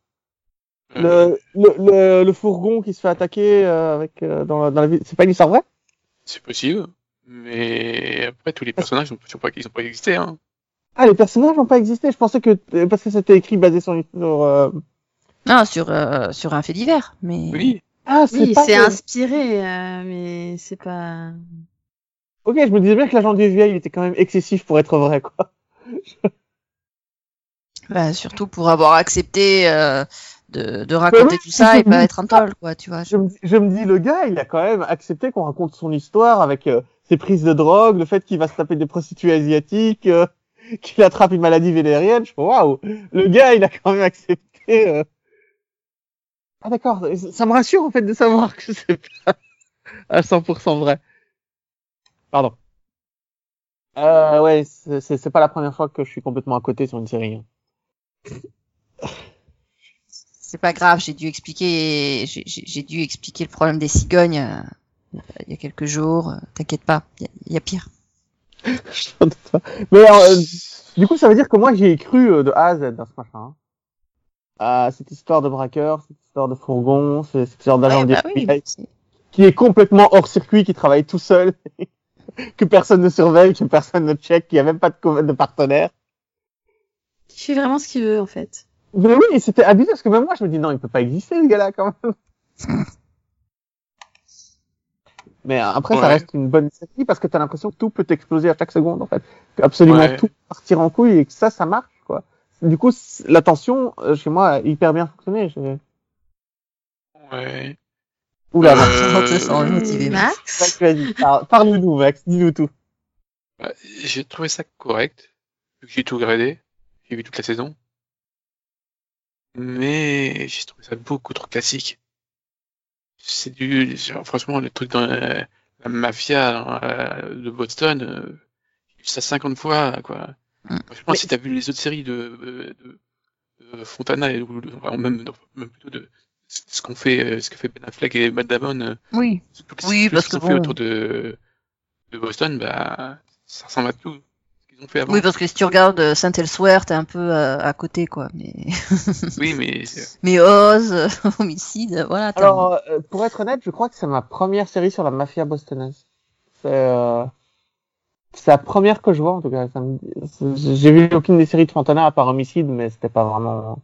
Le, le, le, le fourgon qui se fait attaquer euh, avec euh, dans, la, dans la ville, c'est pas une histoire vraie? C'est possible. Mais après, tous les personnages n'ont pas, ils ont pas existé, hein. Ah, les personnages n'ont pas existé. Je pensais que parce que c'était écrit basé sur une. Sur, euh... Non, sur euh, sur un fait divers, mais Oui. Ah, c'est Oui, pas. c'est inspiré, euh, mais c'est pas. Ok, je me disais bien que l'agent du vieil était quand même excessif pour être vrai, quoi. bah, surtout pour avoir accepté euh, de, raconter tout ça et pas être un toll, quoi, tu vois. Je me, dis, le gars, il a quand même accepté qu'on raconte son histoire avec euh, ses prises de drogue, le fait qu'il va se taper des prostituées asiatiques, euh, qu'il attrape une maladie vénérienne. Je fais, waouh, le gars, il a quand même accepté. euh. Ah d'accord, ça me rassure en fait de savoir que c'est pas à 100% vrai. Pardon. Euh, ouais, c'est- pas la première fois que je suis complètement à côté sur une série. C'est pas grave, j'ai dû expliquer, j'ai- j'ai j'ai dû expliquer le problème des cigognes euh, il y a quelques jours. euh, T'inquiète pas, il y, a- il y a pire. Je pas. Mais euh, du coup, ça veut dire que moi, j'y ai cru euh, de A à Z dans ce machin. hein. À cette histoire de braqueur, cette histoire de fourgon, cette histoire d'agent Ouais, bah oui, qui est complètement hors circuit, qui travaille tout seul, que personne ne surveille, que personne ne check, qui a même pas de, de partenaire. Il fait vraiment ce qu'il veut, en fait. Mais oui, c'était abusé parce que même moi, je me dis non, il peut pas exister ce gars-là quand même. Mais après, ça reste une bonne série parce que t'as l'impression que tout peut exploser à chaque seconde en fait, que absolument Ouais. tout peut partir en couille et que ça, ça marche quoi. Du coup, la tension euh, chez moi a hyper bien fonctionné. Ouais. Oula, Euh, Max. Parle-nous Max, dis-nous tout. Bah, J'ai trouvé ça correct. Vu que j'ai tout regardé. J'ai vu toute la saison. Mais j'ai trouvé ça beaucoup trop classique. C'est du, franchement, le truc dans la, la mafia euh, de Boston, euh, j'ai vu ça 50 fois, quoi. Mm. Je pense que si t'as vu les autres séries de, euh, de, de Fontana, et- ou de- enfin, même, même plutôt de ce qu'on fait, euh, ce que fait Ben Affleck et Matt Damon, euh, Oui. tout Oui, tout parce ce ont fait bon. autour de, de Boston, bah, ça ressemble à tout qu'ils ont fait avant. Oui, parce que si tu regardes euh, Saint Elsewhere, t'es un peu euh, à côté, quoi. Mais, Oui, mais c'est- mais Oz, euh, Homicide, voilà. Alors, euh, pour être honnête, je crois que c'est ma première série sur la mafia bostonaise. C'est euh, c'est la première que je vois en tout cas. Me- J'ai vu aucune des séries de Fontana à part Homicide, mais c'était pas vraiment.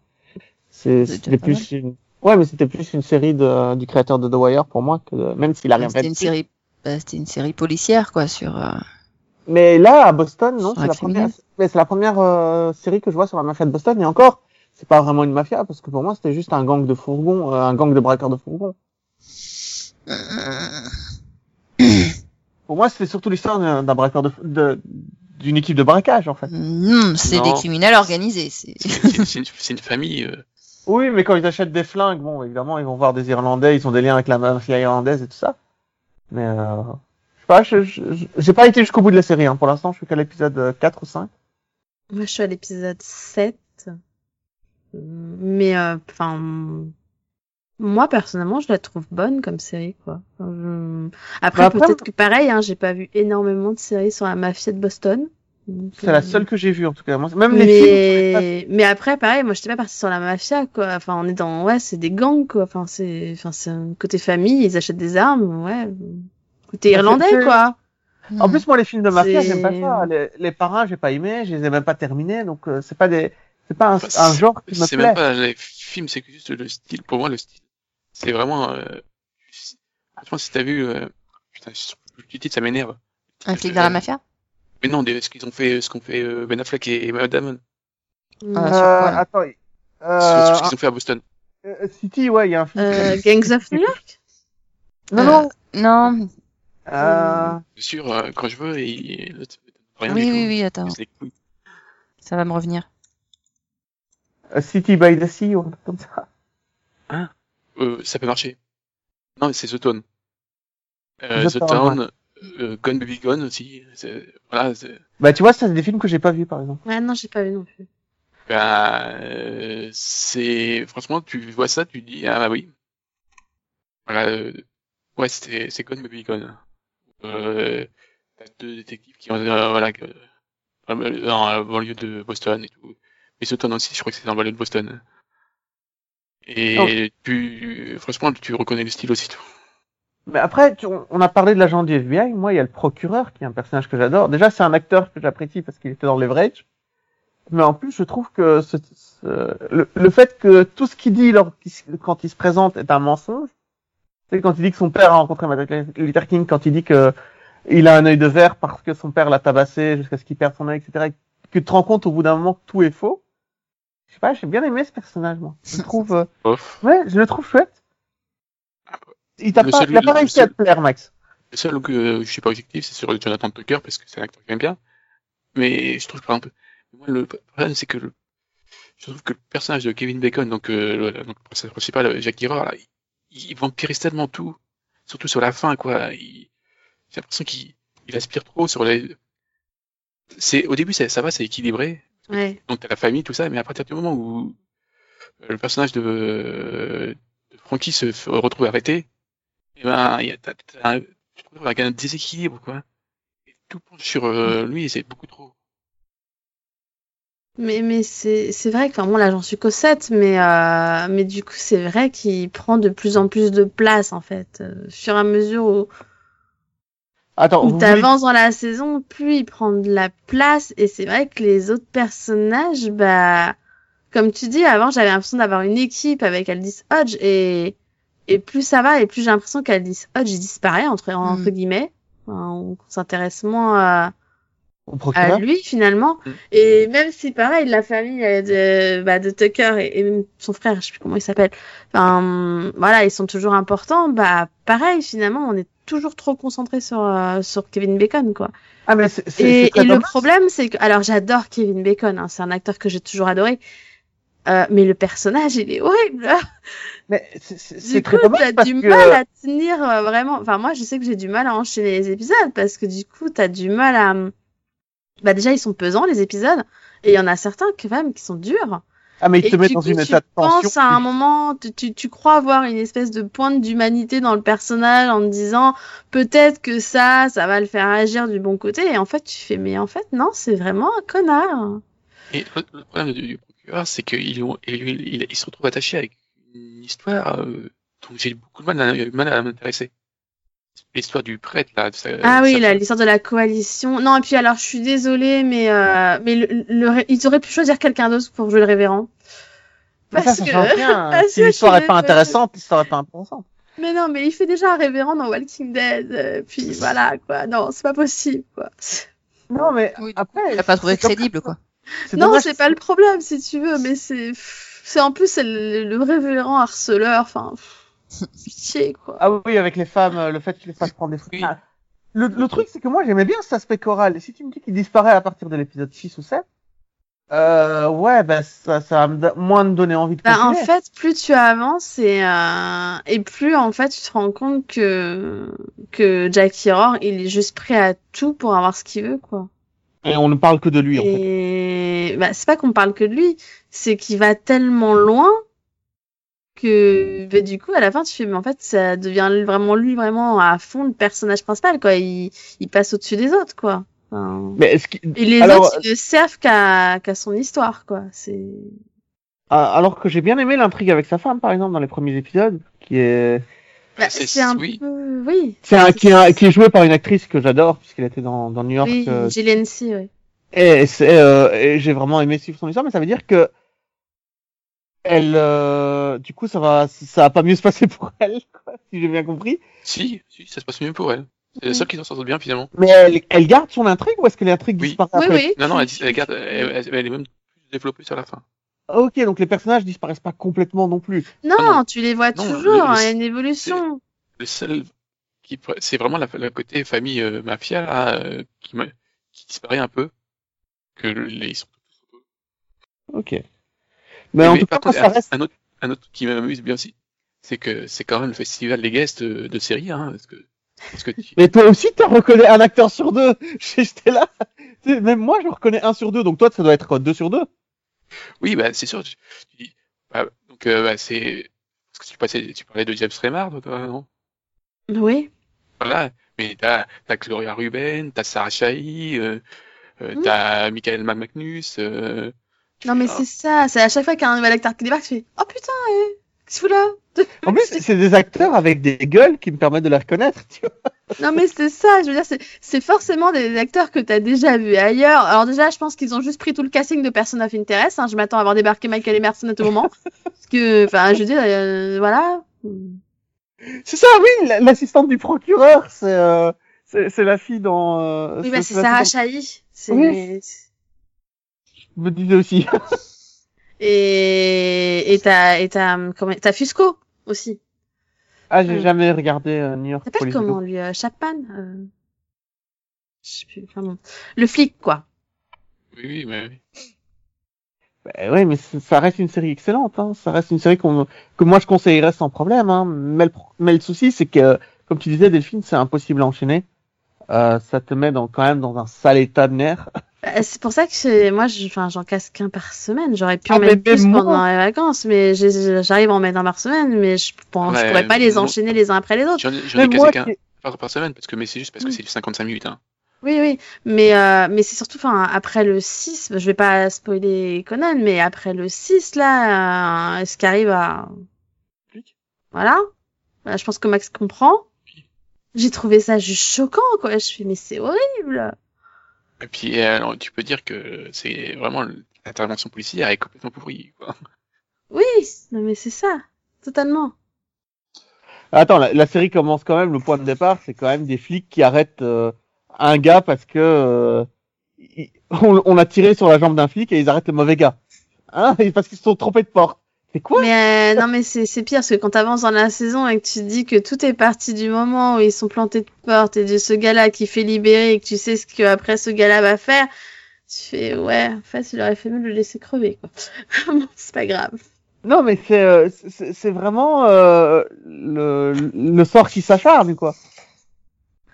C'était plus une. Ouais, mais c'était plus une série de, du créateur de The Wire pour moi que de- même s'il a rien fait. C'était une série, bah, c'était une série policière, quoi, sur. Euh, Mais là, à Boston, non, c'est la première, criminelle. mais c'est la première euh, série que je vois sur la mafia de Boston. Et encore, c'est pas vraiment une mafia parce que pour moi, c'était juste un gang de fourgons, euh, un gang de braqueurs de fourgons. Pour moi, c'était surtout l'histoire d'un d'un braqueur de, de- d'une équipe de braquage, en fait. Non, c'est des criminels organisés. C'est. une, famille. euh, Oui, mais quand ils achètent des flingues, bon, évidemment, ils vont voir des Irlandais, ils ont des liens avec la mafia irlandaise et tout ça. Mais, euh, pas, j'ai pas été jusqu'au bout de la série, hein. Pour l'instant, je suis qu'à l'épisode euh, 4 ou 5. Moi, je suis à l'épisode 7. Mais, euh, enfin, moi, personnellement, je la trouve bonne comme série, quoi. Après, Bah, après, peut-être que pareil, hein, j'ai pas vu énormément de séries sur la mafia de Boston. C'est la euh, seule que j'ai vue, en tout cas. Même les films. mais... mais après, pareil, moi, j'étais pas partie sur la mafia, quoi. Enfin, on est dans, ouais, c'est des gangs, quoi. Enfin, c'est, enfin, c'est un côté famille, ils achètent des armes, ouais. Côté Bah, irlandais, c'est- quoi. En plus, moi, les films de mafia, C'est- j'aime pas ça. Les, les parrains, j'ai pas aimé, je les ai même pas terminés, donc euh, c'est pas des, c'est pas un, c'est- genre qui me C'est plaît. même pas les films, c'est juste le style. Pour moi, le style, c'est vraiment. Euh, franchement, si t'as vu, euh, putain, le titre, ça m'énerve. Un flic dans la mafia? Mais non, des- ce qu'ils ont fait, ce qu'ont fait euh, Ben Affleck et, et Matt Damon, Ah, Euh, là? attends, ce, euh, ce qu'ils ont fait à Boston. euh, City, ouais, il y a un film. Euh, Gangs of New York? Non, Euh, non. Non. Euh, Bien sûr, euh, quand je veux, et, l'autre, rien Oui, du oui, tout. oui, attends. Ça va me revenir. euh, City by the Sea ou un truc comme ça. Euh, ça peut marcher. Non, mais c'est The Town. Euh, The The Town, Town, euh, Gone Baby Gone aussi. Voilà, Bah, tu vois, ça, c'est des films que j'ai pas vus, par exemple. Ouais, non, j'ai pas vu non plus. Euh, c'est franchement, tu vois ça, tu dis ah bah oui. Voilà, euh, ouais, c'est Gone Baby Gone. Euh, t'as deux détectives qui ont euh, voilà euh, dans la banlieue de Boston et tout. Mais ce temps aussi, je crois que c'est dans la banlieue de Boston. Et tu, franchement, tu reconnais le style aussi tout. Mais après, tu- on a parlé de l'agent du FBI. Moi, il y a le procureur, qui est un personnage que j'adore. Déjà, c'est un acteur que j'apprécie parce qu'il était dans Leverage. Mais en plus, je trouve que ce- ce- le, le fait que tout ce qu'il dit lors, quand il se présente est un mensonge. Tu sais, quand il dit que son père a rencontré Martin Luther King, quand il dit que il a un œil de verre parce que son père l'a tabassé jusqu'à ce qu'il perde son œil, etc. Que tu te rends compte au bout d'un moment que tout est faux. Je sais pas, j'ai bien aimé ce personnage, moi. Je le trouve, euh, ouais, je le trouve chouette. Il t'a pas, il a pas réussi à te plaire, Max. Le seul où que je suis pas objectif, c'est sur Jonathan Tucker parce que c'est un acteur que j'aime bien. Mais je trouve par exemple, moi le problème c'est que le, je trouve que le personnage de Kevin Bacon, donc, euh, le, donc le personnage principal, euh, Jack Girard, là, il, il vampirise tellement tout, surtout sur la fin, quoi. J'ai l'impression qu'il il aspire trop sur les. C'est au début ça, ça va, c'est équilibré. Ouais. Donc t'as la famille, tout ça, mais à partir du moment où euh, le personnage de, de Frankie se retrouve arrêté, et ben, il y a, un, tu te retrouves avec un déséquilibre, quoi. Et tout penche sur euh, lui, et c'est beaucoup trop. Mais, mais c'est, c'est vrai que, enfin, moi, là, j'en suis qu'au 7, mais, euh, mais du coup, c'est vrai qu'il prend de plus en plus de place, en fait. Euh, fur et à mesure où, Attends, où voulez- t'avances dans la saison, plus il prend de la place, et c'est vrai que les autres personnages, bah, comme tu dis, avant, j'avais l'impression d'avoir une équipe avec Aldis Hodge, et, et plus ça va, et plus j'ai l'impression qu'Aldis Hodge, il disparaît, entre, entre Mm. guillemets. Enfin, on s'intéresse moins à, à procureur lui finalement. Mm. Et même si pareil, la famille euh, de, bah, de Tucker et, et même son frère, je sais plus comment il s'appelle, enfin, voilà, ils sont toujours importants. Bah pareil, finalement, on est toujours trop concentré sur euh, sur Kevin Bacon quoi. Ah, mais c'est, c'est, c'est Et, le problème, c'est que alors j'adore Kevin Bacon, hein, c'est un acteur que j'ai toujours adoré. Euh, mais le personnage, il est horrible. Mais c'est, c'est, c'est Du très dommage t'as du que... mal à tenir euh, vraiment. Enfin, moi, je sais que j'ai du mal à enchaîner les épisodes parce que du coup, t'as du mal à bah déjà ils sont pesants les épisodes et il y en a certains quand même qui sont durs. Ah, mais il Et te met du dans une tu état de tension. penses à un moment, tu, tu, tu crois avoir une espèce de pointe d'humanité dans le personnage en te disant peut-être que ça, ça va le faire agir du bon côté. Et en fait, tu fais mais en fait non, c'est vraiment un connard. Et le, problème du, procureur, c'est qu'il il, il, il, il se retrouve attaché avec une histoire euh, dont j'ai beaucoup de mal à, mal à m'intéresser. L'histoire du prêtre, là. sa- Ah oui, femme. l'histoire de la coalition. Non, et puis alors, je suis désolée, mais euh, mais le, le ils auraient pu choisir quelqu'un d'autre pour jouer le révérend. Mais ça, Parce ça que- parce Si que l'histoire je est pas intéressante, l'histoire est pas intéressante. Mais non, mais il fait déjà un révérend dans Walking Dead. euh, puis voilà, quoi. Non, c'est pas possible, quoi. Non, mais Oui, après. Il a pas trouvé c'est comme- crédible, quoi. c'est Non, c'est pas le problème, si tu veux, mais c'est, c'est en plus c'est le, le révérend harceleur. Enfin, pff, pitié, quoi. Ah oui, avec les femmes, euh, le fait qu'ils les fassent prendre des. Ah, Le, le truc, c'est que moi, j'aimais bien cet aspect choral. Et si tu me dis qu'il disparaît à partir de l'épisode 6 ou 7, euh, ouais, ben, ça, ça va moins me donner envie de Bah, en fait, plus tu avances et, euh, et plus en fait tu te rends compte que que Jackie Rohr, il est juste prêt à tout pour avoir ce qu'il veut, quoi. Et on ne parle que de lui, en fait. Et bah, c'est pas qu'on parle que de lui, c'est qu'il va tellement loin que bah, du coup à la fin tu fais mais en fait ça devient vraiment lui vraiment à fond le personnage principal quoi. Il, il passe au-dessus des autres quoi. Enfin, Mais est-ce qu'il- et les alors, autres ils ne servent qu'à qu'à son histoire quoi. C'est ah, alors que j'ai bien aimé l'intrigue avec sa femme, par exemple, dans les premiers épisodes, qui est, bah, C'est- c'est un oui. peu oui. c'est un, qui est, qui est joué par une actrice que j'adore, puisqu'elle était dans, dans New York. Oui, euh, Gillian C, oui. Et, c'est, euh, et j'ai vraiment aimé suivre son histoire, mais ça veut dire que elle, euh, du coup, ça va, ça va pas mieux se passer pour elle, quoi, si j'ai bien compris. Si, si, ça se passe mieux pour elle. C'est la Mhm. seule qui s'en sort bien, finalement. Mais elle, elle garde son intrigue ou est-ce que l'intrigue Oui. disparaît Oui, après oui. Non, non, elle, elle garde, elle, elle- elle est même plus développée sur la fin. Ok, donc les personnages disparaissent pas complètement non plus. Non, Ah non. tu les vois Non, toujours, hein, il y a une évolution. Le seul qui, c'est vraiment la, le côté famille euh, mafia, là, euh, qui, qui disparaît un peu. Que les, ils sont Ok. Mais en Mais tout par cas, contre, ça un, reste. un autre, un autre qui m'amuse bien aussi, c'est que c'est quand même le festival des guests de, de série, hein, parce que, parce que tu- Mais toi aussi, tu reconnais un acteur sur deux. J'étais là. Tu sais, Même moi, je reconnais un sur deux. Donc toi, ça doit être deux sur deux? oui, bah, c'est sûr, tu, bah, donc, euh, bah, c'est, parce que tu passais, tu parlais de James Remar, toi, non? Oui. Voilà. Mais t'as, t'as Gloria Ruben, t'as Sarah Chahi, euh, euh, Mm. t'as Michael Magnus, euh, Non, mais c'est ça, c'est à chaque fois qu'il y a un nouvel acteur qui débarque, tu fais Oh putain, eh, qu'est-ce que tu fous là? En plus, c'est des acteurs avec des gueules qui me permettent de les reconnaître. Tu vois. Non, mais c'est ça, je veux dire, c'est- forcément des acteurs que t'as déjà vus ailleurs. Alors, déjà, je pense qu'ils ont juste pris tout le casting de Person of Interest. Hein. Je m'attends à voir débarquer Michael Emerson à tout moment. Parce que, enfin, je veux dire, euh, voilà. C'est ça, oui, la- l'assistante du procureur, c'est euh, la fille dans. Euh, Oui, bah, c'est Sarah Chahi. C'est... Oui. Je me disais aussi. Et, et t'as, et t'as, comment, t'as Fusco aussi. Ah, j'ai Mm. jamais regardé euh, New York T'appelles Police comment lui, euh, Chapman euh... Je sais plus, enfin bon. Le flic, quoi. oui, oui, mais, oui. Bah, ouais, mais ça reste une série excellente. Hein. Ça reste une série qu'on que moi je conseillerais sans problème. Hein. Mais, le, pro- mais le souci, c'est que, comme tu disais, Delphine, c'est impossible à enchaîner. Euh, ça te met dans, quand même dans un sale état de nerfs. Bah, C'est pour ça que c'est- moi, je- j'en casse qu'un par semaine. J'aurais pu Ah, en mettre plus moi. pendant les vacances, mais j'ai- j'arrive à en mettre un par semaine, mais je pense, je Ouais, pourrais pas les moi- enchaîner les uns après les autres. J'en ai, j'en ai cassé qu'un par, par semaine, parce que, mais c'est juste parce que Mm. c'est du 55 minutes, hein. Oui, oui, mais euh, mais c'est surtout, enfin, après le 6, je vais pas spoiler Conan, mais après le 6, là, euh, ce qui arrive à, voilà, Voilà, je pense que Max comprend. J'ai trouvé ça juste choquant, quoi. Je fais, mais c'est horrible. Et puis, euh, alors, tu peux dire que c'est vraiment l'intervention policière est complètement pourrie, quoi. Oui, non mais c'est ça, totalement. Attends, la, la série commence quand même. Le point de départ, c'est quand même des flics qui arrêtent euh, un gars parce que euh, il- on, on a tiré sur la jambe d'un flic et ils arrêtent le mauvais gars. Hein parce qu'ils se sont trompés de porte. C'est quoi Mais euh, non, mais c'est c'est pire parce que quand t'avances dans la saison et que tu te dis que tout est parti du moment où ils sont plantés de porte et de ce gars-là qui fait libérer et que tu sais ce que après ce gars-là va faire, tu fais ouais, en fait, il aurait fait mieux de le laisser crever quoi. Bon, c'est pas grave. Non, mais c'est euh, c'est c'est vraiment euh, le, le sort qui s'acharne, quoi.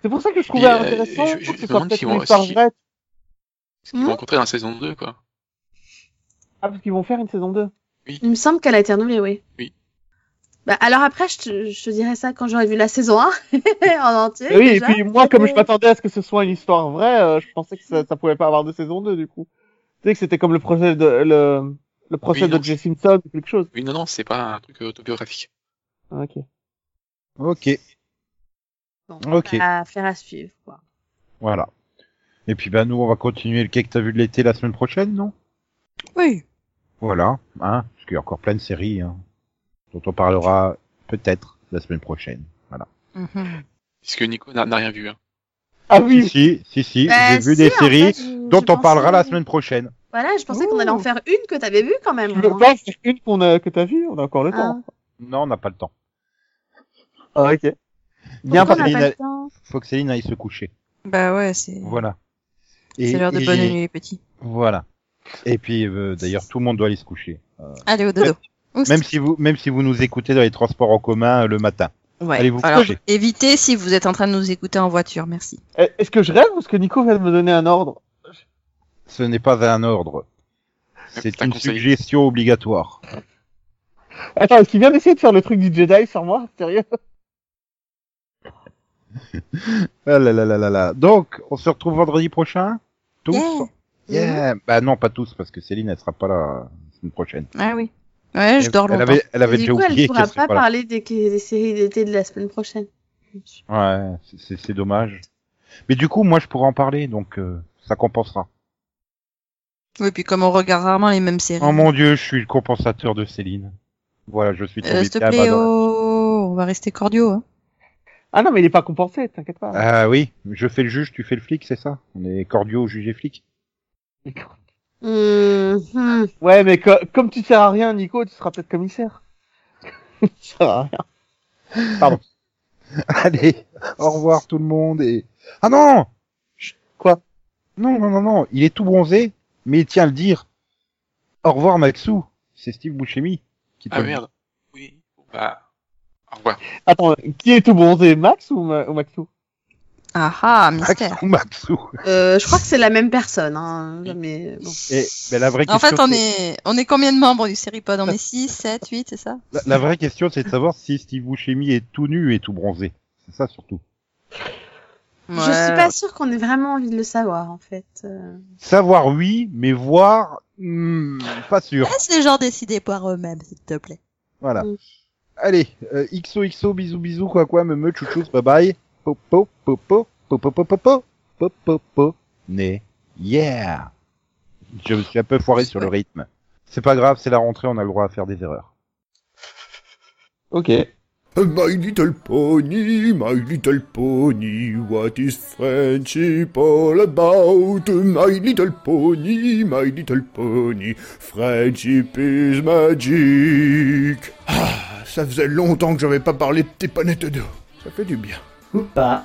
C'est pour ça que je trouvais euh, intéressant je- je que ce me demande peut-être si histoire si-. Ce qu'ils vont rencontrer dans la saison 2, quoi. Ah, parce qu'ils vont faire une saison 2. Il me semble qu'elle a été renouvelée, oui. Oui. Bah, alors après, je te, je te dirais ça quand j'aurai vu la saison 1 en entier. Oui, et puis moi, comme je m'attendais à ce que ce soit une histoire vraie, euh, je pensais que ça, ça pouvait pas avoir de saison 2, du coup. Tu sais que c'était comme le procès de, le, le procès Oui, de. Jay Simpson ou quelque chose. Oui, non, non, c'est pas un truc autobiographique. Ah, ok. Ok, Bon, Ok. bah, affaire à suivre, quoi. voilà. Et puis bah nous on va continuer le quai que t'as vu de l'été la semaine prochaine, non? Oui. Voilà, hein, parce qu'il y a encore plein de séries hein, dont on parlera peut-être la semaine prochaine. Voilà. Mhm. Puisque Nico n'a n'a rien vu. Hein. Ah oui! si si, si, Bah, j'ai vu si, des séries fait, je- dont je on parlera la semaine prochaine. Voilà, je pensais qu'on allait en faire une que t'avais vue quand même. Pas en faire une qu'on a, que t'as vue? On a encore le temps. Non, on n'a pas le temps. Ah, ok. Bien elle- temps? Faut que Céline aille se coucher. Bah ouais, c'est Voilà. Et- c'est l'heure de et- bonne nuit les petits. Voilà. Et puis euh, d'ailleurs tout le monde doit aller se coucher. Allez au dodo. Même si vous même si vous nous écoutez dans les transports en commun euh, le matin. Ouais. allez vous Alors, coucher. évitez si vous êtes en train de nous écouter en voiture, merci. Eh, Est-ce que je rêve ou est-ce que Nico vient de me donner un ordre? Ce n'est pas un ordre. C'est C'est un une conseil. suggestion obligatoire. Attends, est-ce qu'il vient d'essayer de faire le truc du Jedi sur moi? Sérieux? Ah là là là là là. Donc, on se retrouve vendredi prochain Tous? Yeah. Yeah. Bah non, pas tous, parce que Céline, elle sera pas là la semaine prochaine. Ah oui. Ouais, je elle, dors elle longtemps. avait, elle avait du déjà coup, elle oublié pourra pas pas parler des, des séries d'été de la semaine prochaine. Ouais, c'est- dommage. Mais du coup, moi, je pourrais en parler, donc euh, ça compensera. Oui, puis comme on regarde rarement les mêmes séries. Oh mon dieu, je suis le compensateur de Céline. Voilà, je suis Euh, tombé S'il te bien plaît, oh, on va rester cordiaux. Hein. Ah non, mais il est pas compensé, t'inquiète pas. Ah oui, je fais le juge, tu fais le flic, c'est ça? On est cordiaux, juge et flic? Hum. Ouais, mais co- comme tu sers à rien, Nico, tu seras peut-être commissaire. tu sers à rien. Allez, au revoir tout le monde et... Ah non Chut, Quoi? Non, non, non, non, il est tout bronzé, mais il tient à le dire. Au revoir Maxou, c'est Steve Buscemi qui te Ah merde. Oui. Bah, au revoir. Attends, qui est tout bronzé, Max ou, Ma- ou Maxou Ah ah, mystère. Maxou, Maxou. Euh, je crois que c'est la même personne. Hein, mais bon. Et ben, la vraie En question, fait, on est, on est combien de membres du Seripod On est 6, 7, 8, c'est ça? La, la vraie question, c'est de savoir si Steve Buscemi est tout nu et tout bronzé. C'est ça surtout. Je suis pas sûre qu'on ait vraiment envie de le savoir, en fait. Euh, Savoir oui, mais voir hmm, pas sûr. Laisse les gens décider par eux-mêmes, s'il te plaît. Voilà. Mm. Allez, euh, XOXO, bisous bisous, quoi quoi, me me, chouchous, bye bye. Popo, popo, popo, popo, né, yeah. Je me suis un peu foiré sur le rythme. C'est pas grave, c'est la rentrée, on a le droit à faire des erreurs. Ok. My little pony, my little pony, what is friendship all about? My little pony, my little pony, friendship is magic. Ah, ça faisait longtemps que j'avais pas parlé de tes panettes d'eau. Ça fait du bien. Ou pas.